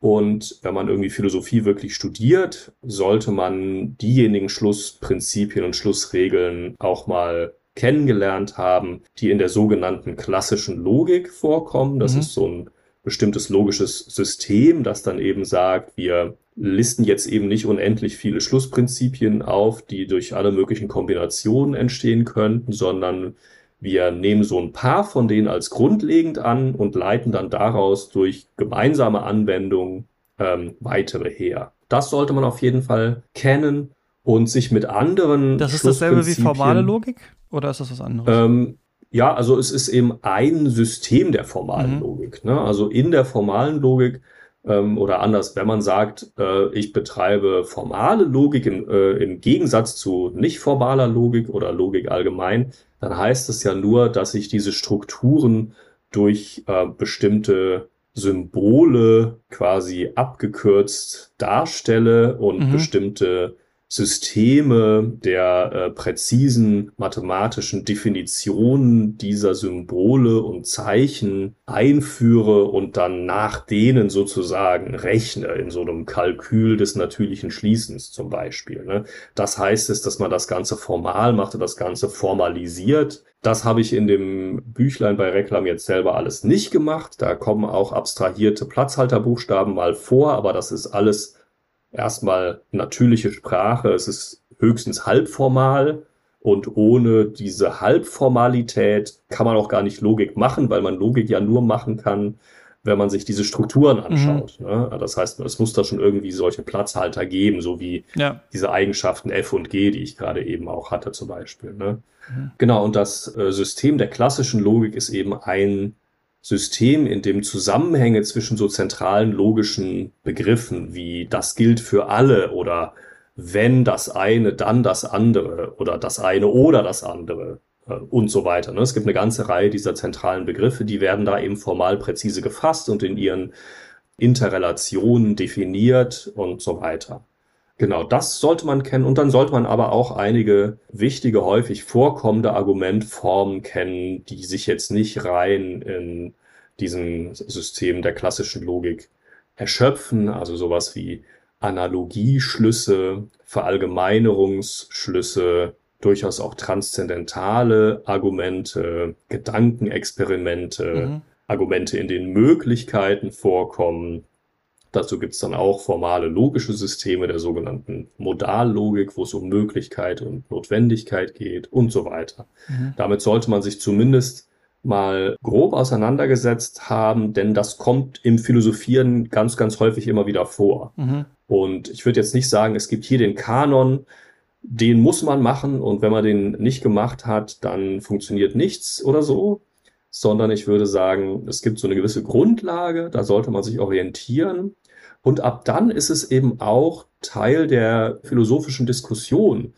S1: und wenn man irgendwie Philosophie wirklich studiert, sollte man diejenigen Schlussprinzipien und Schlussregeln auch mal kennengelernt haben, die in der sogenannten klassischen Logik vorkommen. Das mhm. ist so ein bestimmtes logisches System, das dann eben sagt, wir listen jetzt eben nicht unendlich viele Schlussprinzipien auf, die durch alle möglichen Kombinationen entstehen könnten, sondern wir nehmen so ein paar von denen als grundlegend an und leiten dann daraus durch gemeinsame Anwendungen ähm, weitere her. Das sollte man auf jeden Fall kennen und sich mit anderen.
S2: Das ist dasselbe wie formale Logik oder ist das was anderes?
S1: Ähm, ja, also es ist eben ein System der formalen mhm. Logik. Ne? Also in der formalen Logik ähm, oder anders, wenn man sagt, äh, ich betreibe formale Logik im, äh, im Gegensatz zu nicht formaler Logik oder Logik allgemein, dann heißt es ja nur, dass ich diese Strukturen durch äh, bestimmte Symbole quasi abgekürzt darstelle und mhm. bestimmte Systeme der äh, präzisen mathematischen Definitionen dieser Symbole und Zeichen einführe und dann nach denen sozusagen rechne in so einem Kalkül des natürlichen Schließens zum Beispiel. Ne? Das heißt es, dass man das Ganze formal macht und das Ganze formalisiert. Das habe ich in dem Büchlein bei Reklam jetzt selber alles nicht gemacht. Da kommen auch abstrahierte Platzhalterbuchstaben mal vor, aber das ist alles erstmal natürliche Sprache. Es ist höchstens halbformal und ohne diese Halbformalität kann man auch gar nicht Logik machen, weil man Logik ja nur machen kann, wenn man sich diese Strukturen mhm. anschaut. Mhm. Ne? Das heißt, es muss da schon irgendwie solche Platzhalter geben, so wie ja. diese Eigenschaften F und G, die ich gerade eben auch hatte zum Beispiel. Ne? Mhm. Genau, und das äh, System der klassischen Logik ist eben ein System, in dem Zusammenhänge zwischen so zentralen logischen Begriffen wie das gilt für alle oder wenn das eine, dann das andere oder das eine oder das andere äh, und so weiter. Ne? Es gibt eine ganze Reihe dieser zentralen Begriffe, die werden da eben formal präzise gefasst und in ihren Interrelationen definiert und so weiter. Genau, das sollte man kennen. Und dann sollte man aber auch einige wichtige, häufig vorkommende Argumentformen kennen, die sich jetzt nicht rein in diesem System der klassischen Logik erschöpfen, also sowas wie Analogieschlüsse, Verallgemeinerungsschlüsse, durchaus auch transzendentale Argumente, Gedankenexperimente, mhm. Argumente, in denen Möglichkeiten vorkommen, Dazu gibt es dann auch formale logische Systeme der sogenannten Modallogik, wo es um Möglichkeit und Notwendigkeit geht und so weiter. Mhm. Damit sollte man sich zumindest mal grob auseinandergesetzt haben, denn das kommt im Philosophieren ganz, ganz häufig immer wieder vor. Mhm. Und ich würde jetzt nicht sagen, es gibt hier den Kanon, den muss man machen und wenn man den nicht gemacht hat, dann funktioniert nichts oder so, sondern ich würde sagen, es gibt so eine gewisse Grundlage, da sollte man sich orientieren und ab dann ist es eben auch Teil der philosophischen Diskussion,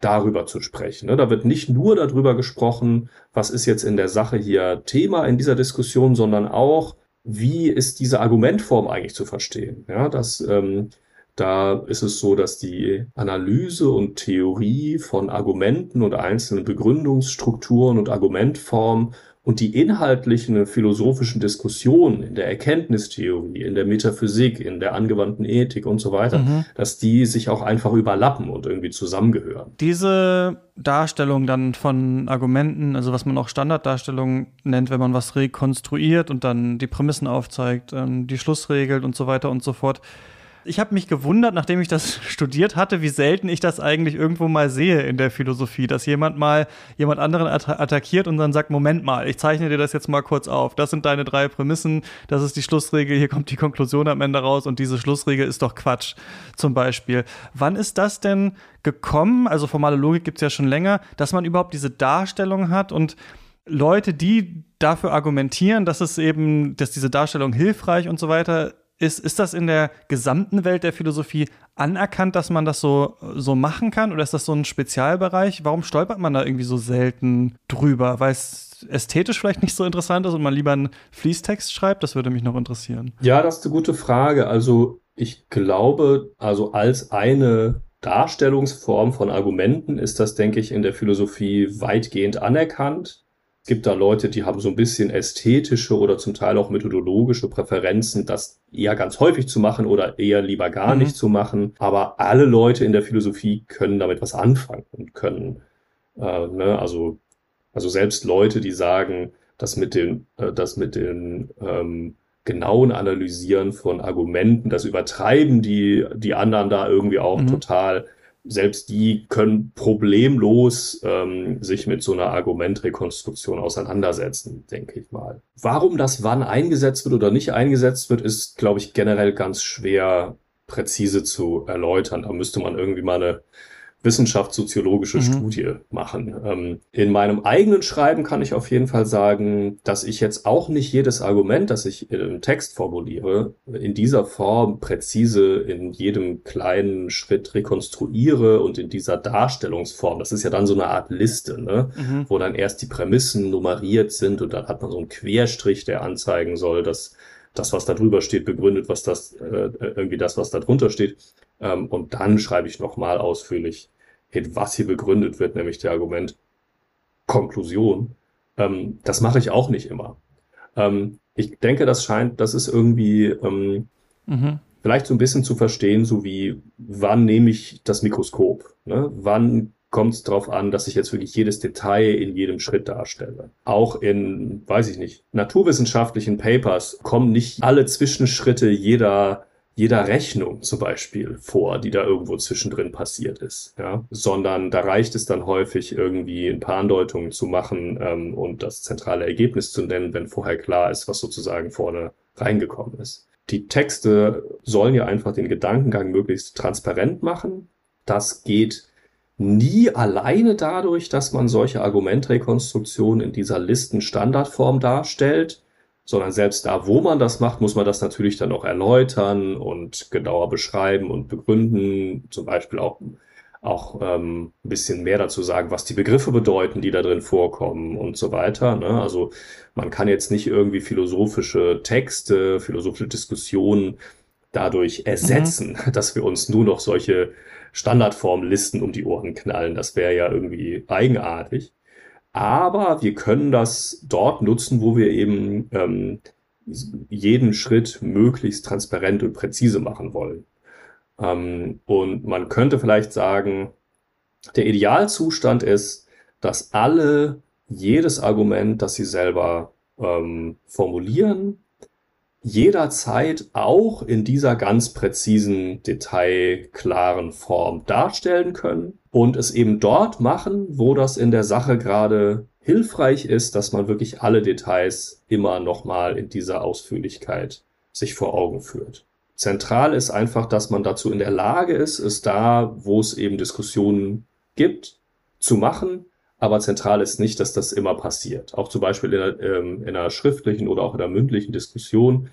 S1: darüber zu sprechen. Ne? Da wird nicht nur darüber gesprochen, was ist jetzt in der Sache hier Thema in dieser Diskussion, sondern auch, wie ist diese Argumentform eigentlich zu verstehen. Ja, das, ähm, da ist es so, dass die Analyse und Theorie von Argumenten und einzelnen Begründungsstrukturen und Argumentformen und die inhaltlichen philosophischen Diskussionen in der Erkenntnistheorie, in der Metaphysik, in der angewandten Ethik und so weiter, mhm. dass die sich auch einfach überlappen und irgendwie zusammengehören.
S2: Diese Darstellung dann von Argumenten, also was man auch Standarddarstellung nennt, wenn man was rekonstruiert und dann die Prämissen aufzeigt, ähm, die Schlussregel und so weiter und so fort, ich habe mich gewundert, nachdem ich das studiert hatte, wie selten ich das eigentlich irgendwo mal sehe in der Philosophie, dass jemand mal jemand anderen attackiert und dann sagt, Moment mal, ich zeichne dir das jetzt mal kurz auf. Das sind deine drei Prämissen, das ist die Schlussregel, hier kommt die Konklusion am Ende raus und diese Schlussregel ist doch Quatsch, zum Beispiel. Wann ist das denn gekommen? Also formale Logik gibt es ja schon länger, dass man überhaupt diese Darstellung hat und Leute, die dafür argumentieren, dass es eben, dass diese Darstellung hilfreich und so weiter ist, ist das in der gesamten Welt der Philosophie anerkannt, dass man das so, so machen kann? Oder ist das so ein Spezialbereich? Warum stolpert man da irgendwie so selten drüber? Weil es ästhetisch vielleicht nicht so interessant ist und man lieber einen Fließtext schreibt? Das würde mich noch interessieren.
S1: Ja, das ist eine gute Frage. Also ich glaube, also als eine Darstellungsform von Argumenten ist das, denke ich, in der Philosophie weitgehend anerkannt gibt da Leute, die haben so ein bisschen ästhetische oder zum Teil auch methodologische Präferenzen, das eher ganz häufig zu machen oder eher lieber gar mhm. nicht zu machen. Aber alle Leute in der Philosophie können damit was anfangen und können, äh, ne, also, also selbst Leute, die sagen, dass mit den, äh, das mit den ähm, genauen Analysieren von Argumenten, das übertreiben die, die anderen da irgendwie auch mhm. total selbst die können problemlos ähm, sich mit so einer Argumentrekonstruktion auseinandersetzen, denke ich mal. Warum das wann eingesetzt wird oder nicht eingesetzt wird, ist, glaube ich, generell ganz schwer präzise zu erläutern. Da müsste man irgendwie mal eine wissenschaftssoziologische mhm. Studie machen. Ähm, in meinem eigenen Schreiben kann ich auf jeden Fall sagen, dass ich jetzt auch nicht jedes Argument, das ich im Text formuliere, in dieser Form präzise in jedem kleinen Schritt rekonstruiere und in dieser Darstellungsform. Das ist ja dann so eine Art Liste, ne? Mhm. wo dann erst die Prämissen nummeriert sind und dann hat man so einen Querstrich, der anzeigen soll, dass das, was da drüber steht, begründet, was das, äh, irgendwie das, was da drunter steht. Ähm, und dann schreibe ich nochmal ausführlich hin, was hier begründet wird, nämlich der Argument Konklusion. Ähm, das mache ich auch nicht immer. Ähm, ich denke, das scheint, das ist irgendwie ähm, mhm. vielleicht so ein bisschen zu verstehen, so wie wann nehme ich das Mikroskop? Ne? Wann kommt es darauf an, dass ich jetzt wirklich jedes Detail in jedem Schritt darstelle. Auch in, weiß ich nicht, naturwissenschaftlichen Papers kommen nicht alle Zwischenschritte jeder jeder Rechnung zum Beispiel vor, die da irgendwo zwischendrin passiert ist, ja, sondern da reicht es dann häufig irgendwie ein paar Andeutungen zu machen ähm, und das zentrale Ergebnis zu nennen, wenn vorher klar ist, was sozusagen vorne reingekommen ist. Die Texte sollen ja einfach den Gedankengang möglichst transparent machen. Das geht nie alleine dadurch, dass man solche Argumentrekonstruktionen in dieser Listenstandardform darstellt, sondern selbst da, wo man das macht, muss man das natürlich dann auch erläutern und genauer beschreiben und begründen, zum Beispiel auch auch ähm, ein bisschen mehr dazu sagen, was die Begriffe bedeuten, die da drin vorkommen und so weiter. Ne? Also man kann jetzt nicht irgendwie philosophische Texte, philosophische Diskussionen dadurch ersetzen, mhm. dass wir uns nur noch solche Standardformlisten um die Ohren knallen. Das wäre ja irgendwie eigenartig. Aber wir können das dort nutzen, wo wir eben ähm, jeden Schritt möglichst transparent und präzise machen wollen. Ähm, und man könnte vielleicht sagen, der Idealzustand ist, dass alle jedes Argument, das sie selber ähm, formulieren, jederzeit auch in dieser ganz präzisen, detailklaren Form darstellen können und es eben dort machen, wo das in der Sache gerade hilfreich ist, dass man wirklich alle Details immer nochmal in dieser Ausführlichkeit sich vor Augen führt. Zentral ist einfach, dass man dazu in der Lage ist, es da, wo es eben Diskussionen gibt, zu machen, aber zentral ist nicht, dass das immer passiert. Auch zum Beispiel in einer, ähm, in einer schriftlichen oder auch in einer mündlichen Diskussion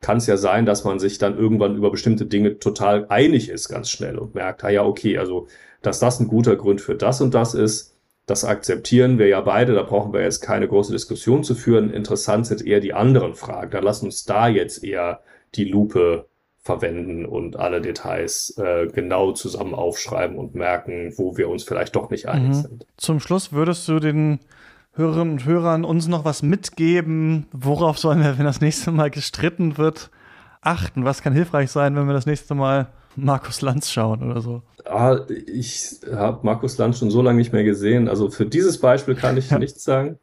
S1: kann es ja sein, dass man sich dann irgendwann über bestimmte Dinge total einig ist ganz schnell und merkt, ah ja, okay, also dass das ein guter Grund für das und das ist, das akzeptieren wir ja beide, da brauchen wir jetzt keine große Diskussion zu führen. Interessant sind eher die anderen Fragen. Da lass uns da jetzt eher die Lupe verwenden und alle Details äh, genau zusammen aufschreiben und merken, wo wir uns vielleicht doch nicht einig mhm. sind.
S2: Zum Schluss würdest du den Hörerinnen und Hörern uns noch was mitgeben? Worauf sollen wir, wenn das nächste Mal gestritten wird, achten? Was kann hilfreich sein, wenn wir das nächste Mal Markus Lanz schauen oder so?
S1: Ah, ich habe Markus Lanz schon so lange nicht mehr gesehen. Also für dieses Beispiel kann ich ja. nichts sagen.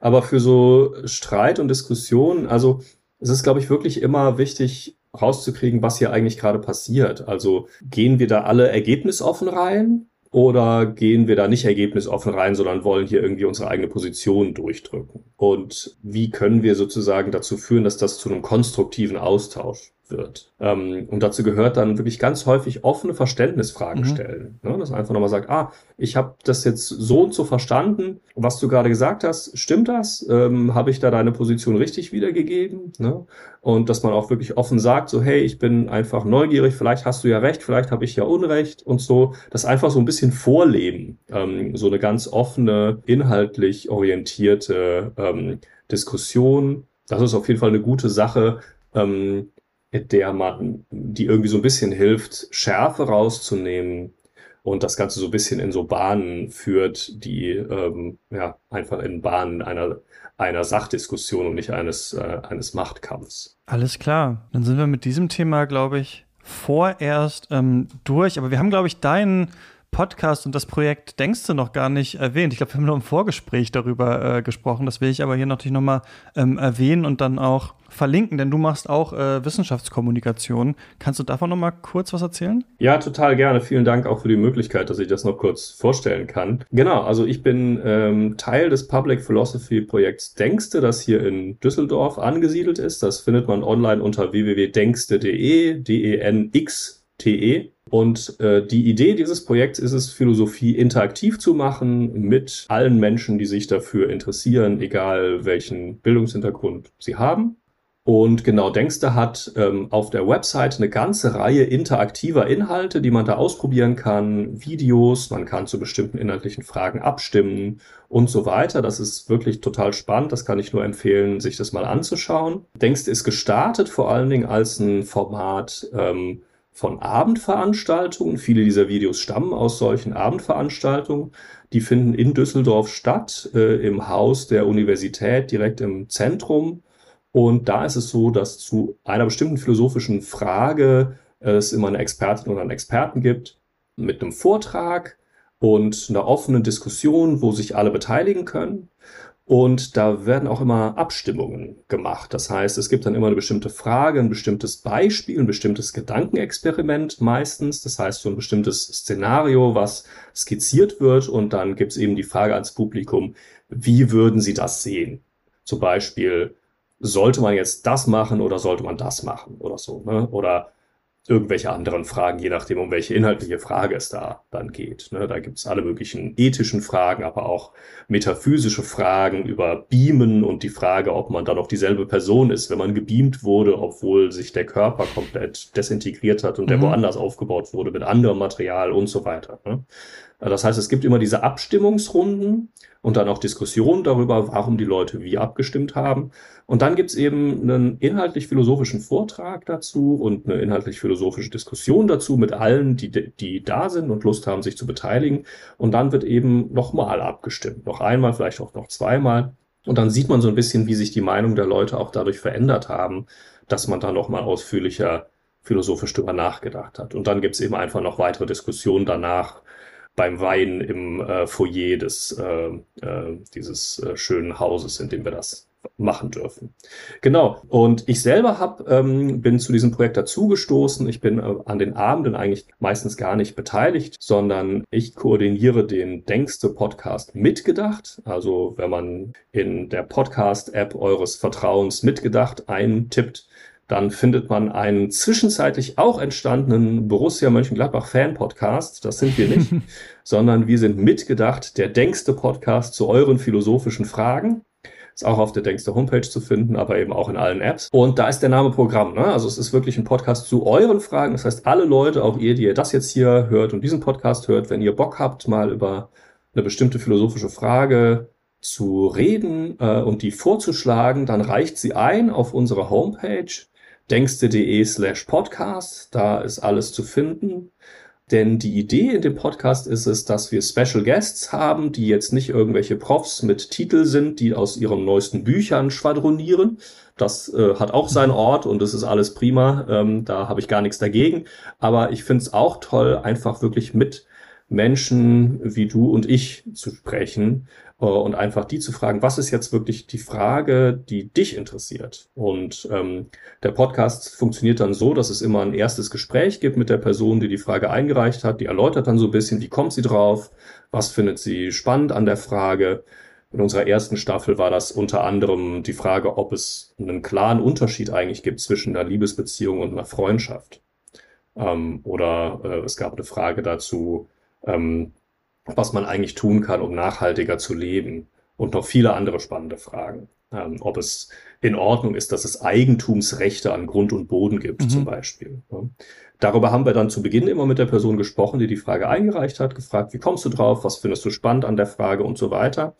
S1: Aber für so Streit und Diskussion, also es ist, glaube ich, wirklich immer wichtig, rauszukriegen, was hier eigentlich gerade passiert. Also gehen wir da alle ergebnisoffen rein oder gehen wir da nicht ergebnisoffen rein, sondern wollen hier irgendwie unsere eigene Position durchdrücken? Und wie können wir sozusagen dazu führen, dass das zu einem konstruktiven Austausch wird. Ähm, und dazu gehört dann wirklich ganz häufig offene Verständnisfragen mhm. stellen. Ne? Dass man einfach nochmal sagt, ah, ich habe das jetzt so und so verstanden, was du gerade gesagt hast, stimmt das? Ähm, habe ich da deine Position richtig wiedergegeben? Ne? Und dass man auch wirklich offen sagt, so, hey, ich bin einfach neugierig, vielleicht hast du ja recht, vielleicht habe ich ja Unrecht und so. Das einfach so ein bisschen vorleben. Ähm, so eine ganz offene, inhaltlich orientierte ähm, Diskussion. Das ist auf jeden Fall eine gute Sache, ähm, der man, die irgendwie so ein bisschen hilft, Schärfe rauszunehmen und das Ganze so ein bisschen in so Bahnen führt, die ähm, ja einfach in Bahnen einer einer Sachdiskussion und nicht eines äh, eines Machtkampfs.
S2: Alles klar, dann sind wir mit diesem Thema, glaube ich, vorerst ähm, durch. Aber wir haben, glaube ich, deinen Podcast und das Projekt Denkst du noch gar nicht erwähnt. Ich glaube, wir haben nur im Vorgespräch darüber äh, gesprochen. Das will ich aber hier natürlich nochmal ähm, erwähnen und dann auch verlinken, denn du machst auch äh, Wissenschaftskommunikation. Kannst du davon nochmal kurz was erzählen?
S1: Ja, total gerne. Vielen Dank auch für die Möglichkeit, dass ich das noch kurz vorstellen kann. Genau, also ich bin ähm, Teil des Public Philosophy Projekts Denkste, das hier in Düsseldorf angesiedelt ist. Das findet man online unter www.denkste.de, D-E-N-X-T-E. Und äh, die Idee dieses Projekts ist es, Philosophie interaktiv zu machen mit allen Menschen, die sich dafür interessieren, egal welchen Bildungshintergrund sie haben. Und genau Denkste hat ähm, auf der Website eine ganze Reihe interaktiver Inhalte, die man da ausprobieren kann, Videos, man kann zu bestimmten inhaltlichen Fragen abstimmen und so weiter. Das ist wirklich total spannend, das kann ich nur empfehlen, sich das mal anzuschauen. Denkste ist gestartet vor allen Dingen als ein Format, ähm, von Abendveranstaltungen. Viele dieser Videos stammen aus solchen Abendveranstaltungen. Die finden in Düsseldorf statt, äh, im Haus der Universität, direkt im Zentrum. Und da ist es so, dass zu einer bestimmten philosophischen Frage es immer eine Expertin oder einen Experten gibt mit einem Vortrag und einer offenen Diskussion, wo sich alle beteiligen können. Und da werden auch immer Abstimmungen gemacht. Das heißt, es gibt dann immer eine bestimmte Frage, ein bestimmtes Beispiel, ein bestimmtes Gedankenexperiment meistens. Das heißt, so ein bestimmtes Szenario, was skizziert wird. Und dann gibt es eben die Frage ans Publikum, wie würden Sie das sehen? Zum Beispiel, sollte man jetzt das machen oder sollte man das machen oder so. Ne? Oder irgendwelche anderen Fragen, je nachdem, um welche inhaltliche Frage es da dann geht. Ne, da gibt's alle möglichen ethischen Fragen, aber auch metaphysische Fragen über Beamen und die Frage, ob man dann noch dieselbe Person ist, wenn man gebeamt wurde, obwohl sich der Körper komplett desintegriert hat und mhm. der woanders aufgebaut wurde mit anderem Material und so weiter. Ne? Das heißt, es gibt immer diese Abstimmungsrunden und dann auch Diskussionen darüber, warum die Leute wie abgestimmt haben. Und dann gibt's eben einen inhaltlich-philosophischen Vortrag dazu und eine inhaltlich-philosophische Diskussion dazu mit allen, die, die da sind und Lust haben, sich zu beteiligen. Und dann wird eben nochmal abgestimmt. Noch einmal, vielleicht auch noch zweimal. Und dann sieht man so ein bisschen, wie sich die Meinung der Leute auch dadurch verändert haben, dass man da nochmal ausführlicher philosophisch drüber nachgedacht hat. Und dann gibt's eben einfach noch weitere Diskussionen danach, beim Wein im äh, Foyer des äh, äh, dieses äh, schönen Hauses, in dem wir das machen dürfen. Genau. Und ich selber hab, ähm, bin zu diesem Projekt dazugestoßen. Ich bin äh, an den Abenden eigentlich meistens gar nicht beteiligt, sondern ich koordiniere den Denkste Podcast mitgedacht. Also wenn man in der Podcast-App eures Vertrauens mitgedacht eintippt, dann findet man einen zwischenzeitlich auch entstandenen Borussia Mönchengladbach Fan Podcast. Das sind wir nicht, sondern wir sind mitgedacht der denkste Podcast zu euren philosophischen Fragen. Ist auch auf der Denkste Homepage zu finden, aber eben auch in allen Apps. Und da ist der Name Programm. Ne? Also es ist wirklich ein Podcast zu euren Fragen. Das heißt, alle Leute, auch ihr, die ihr das jetzt hier hört und diesen Podcast hört, wenn ihr Bock habt, mal über eine bestimmte philosophische Frage zu reden äh, und die vorzuschlagen, dann reicht sie ein auf unserer Homepage denkste.de slash podcast. Da ist alles zu finden. Denn die Idee in dem Podcast ist es, dass wir Special Guests haben, die jetzt nicht irgendwelche Profs mit Titel sind, die aus ihren neuesten Büchern schwadronieren. Das äh, hat auch seinen Ort und das ist alles prima. Ähm, da habe ich gar nichts dagegen. Aber ich finde es auch toll, einfach wirklich mit Menschen wie du und ich zu sprechen äh, und einfach die zu fragen, was ist jetzt wirklich die Frage, die dich interessiert? Und ähm, der Podcast funktioniert dann so, dass es immer ein erstes Gespräch gibt mit der Person, die die Frage eingereicht hat. Die erläutert dann so ein bisschen, wie kommt sie drauf, was findet sie spannend an der Frage. In unserer ersten Staffel war das unter anderem die Frage, ob es einen klaren Unterschied eigentlich gibt zwischen einer Liebesbeziehung und einer Freundschaft. Ähm, oder äh, es gab eine Frage dazu, ähm, was man eigentlich tun kann, um nachhaltiger zu leben. Und noch viele andere spannende Fragen. Ähm, ob es in Ordnung ist, dass es Eigentumsrechte an Grund und Boden gibt, mhm. zum Beispiel. Ja. Darüber haben wir dann zu Beginn immer mit der Person gesprochen, die die Frage eingereicht hat, gefragt, wie kommst du drauf, was findest du spannend an der Frage und so weiter.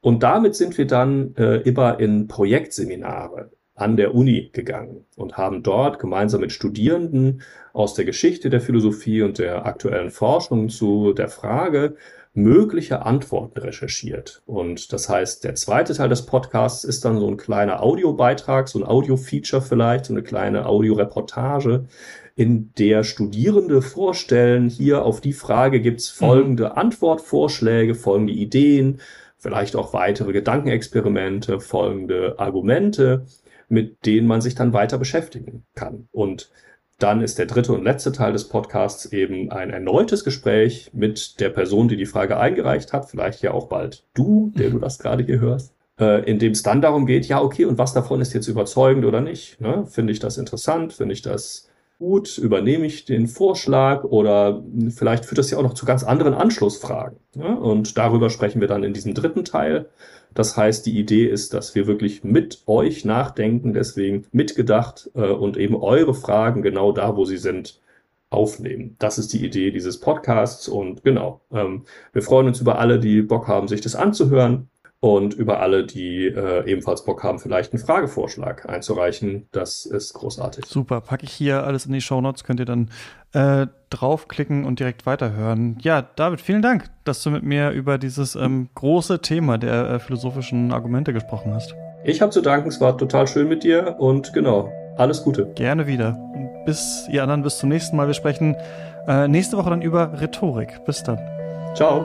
S1: Und damit sind wir dann äh, immer in Projektseminare an der Uni gegangen und haben dort gemeinsam mit Studierenden aus der Geschichte der Philosophie und der aktuellen Forschung zu der Frage mögliche Antworten recherchiert. Und das heißt, der zweite Teil des Podcasts ist dann so ein kleiner Audiobeitrag, so ein Audio-Feature vielleicht, so eine kleine Audioreportage, in der Studierende vorstellen, hier auf die Frage gibt's folgende mhm. Antwortvorschläge, folgende Ideen, vielleicht auch weitere Gedankenexperimente, folgende Argumente, mit denen man sich dann weiter beschäftigen kann. Und dann ist der dritte und letzte Teil des Podcasts eben ein erneutes Gespräch mit der Person, die die Frage eingereicht hat, vielleicht ja auch bald du, der du das gerade hier hörst, äh, in dem es dann darum geht, ja, okay, und was davon ist jetzt überzeugend oder nicht? Ne? Finde ich das interessant? Finde ich das gut, übernehme ich den Vorschlag oder vielleicht führt das ja auch noch zu ganz anderen Anschlussfragen. Ja? Und darüber sprechen wir dann in diesem dritten Teil. Das heißt, die Idee ist, dass wir wirklich mit euch nachdenken, deswegen mitgedacht äh, und eben eure Fragen genau da, wo sie sind, aufnehmen. Das ist die Idee dieses Podcasts und genau, ähm, wir freuen uns über alle, die Bock haben, sich das anzuhören und über alle, die äh, ebenfalls Bock haben, vielleicht einen Fragevorschlag einzureichen. Das ist großartig.
S2: Super, packe ich hier alles in die Show Notes, könnt ihr dann äh, draufklicken und direkt weiterhören. Ja, David, vielen Dank, dass du mit mir über dieses ähm, große Thema der äh, philosophischen Argumente gesprochen hast.
S1: Ich habe zu danken, es war total schön mit dir und genau, alles Gute.
S2: Gerne wieder. Bis ihr anderen, bis zum nächsten Mal. Wir sprechen äh, nächste Woche dann über Rhetorik. Bis dann.
S1: Ciao.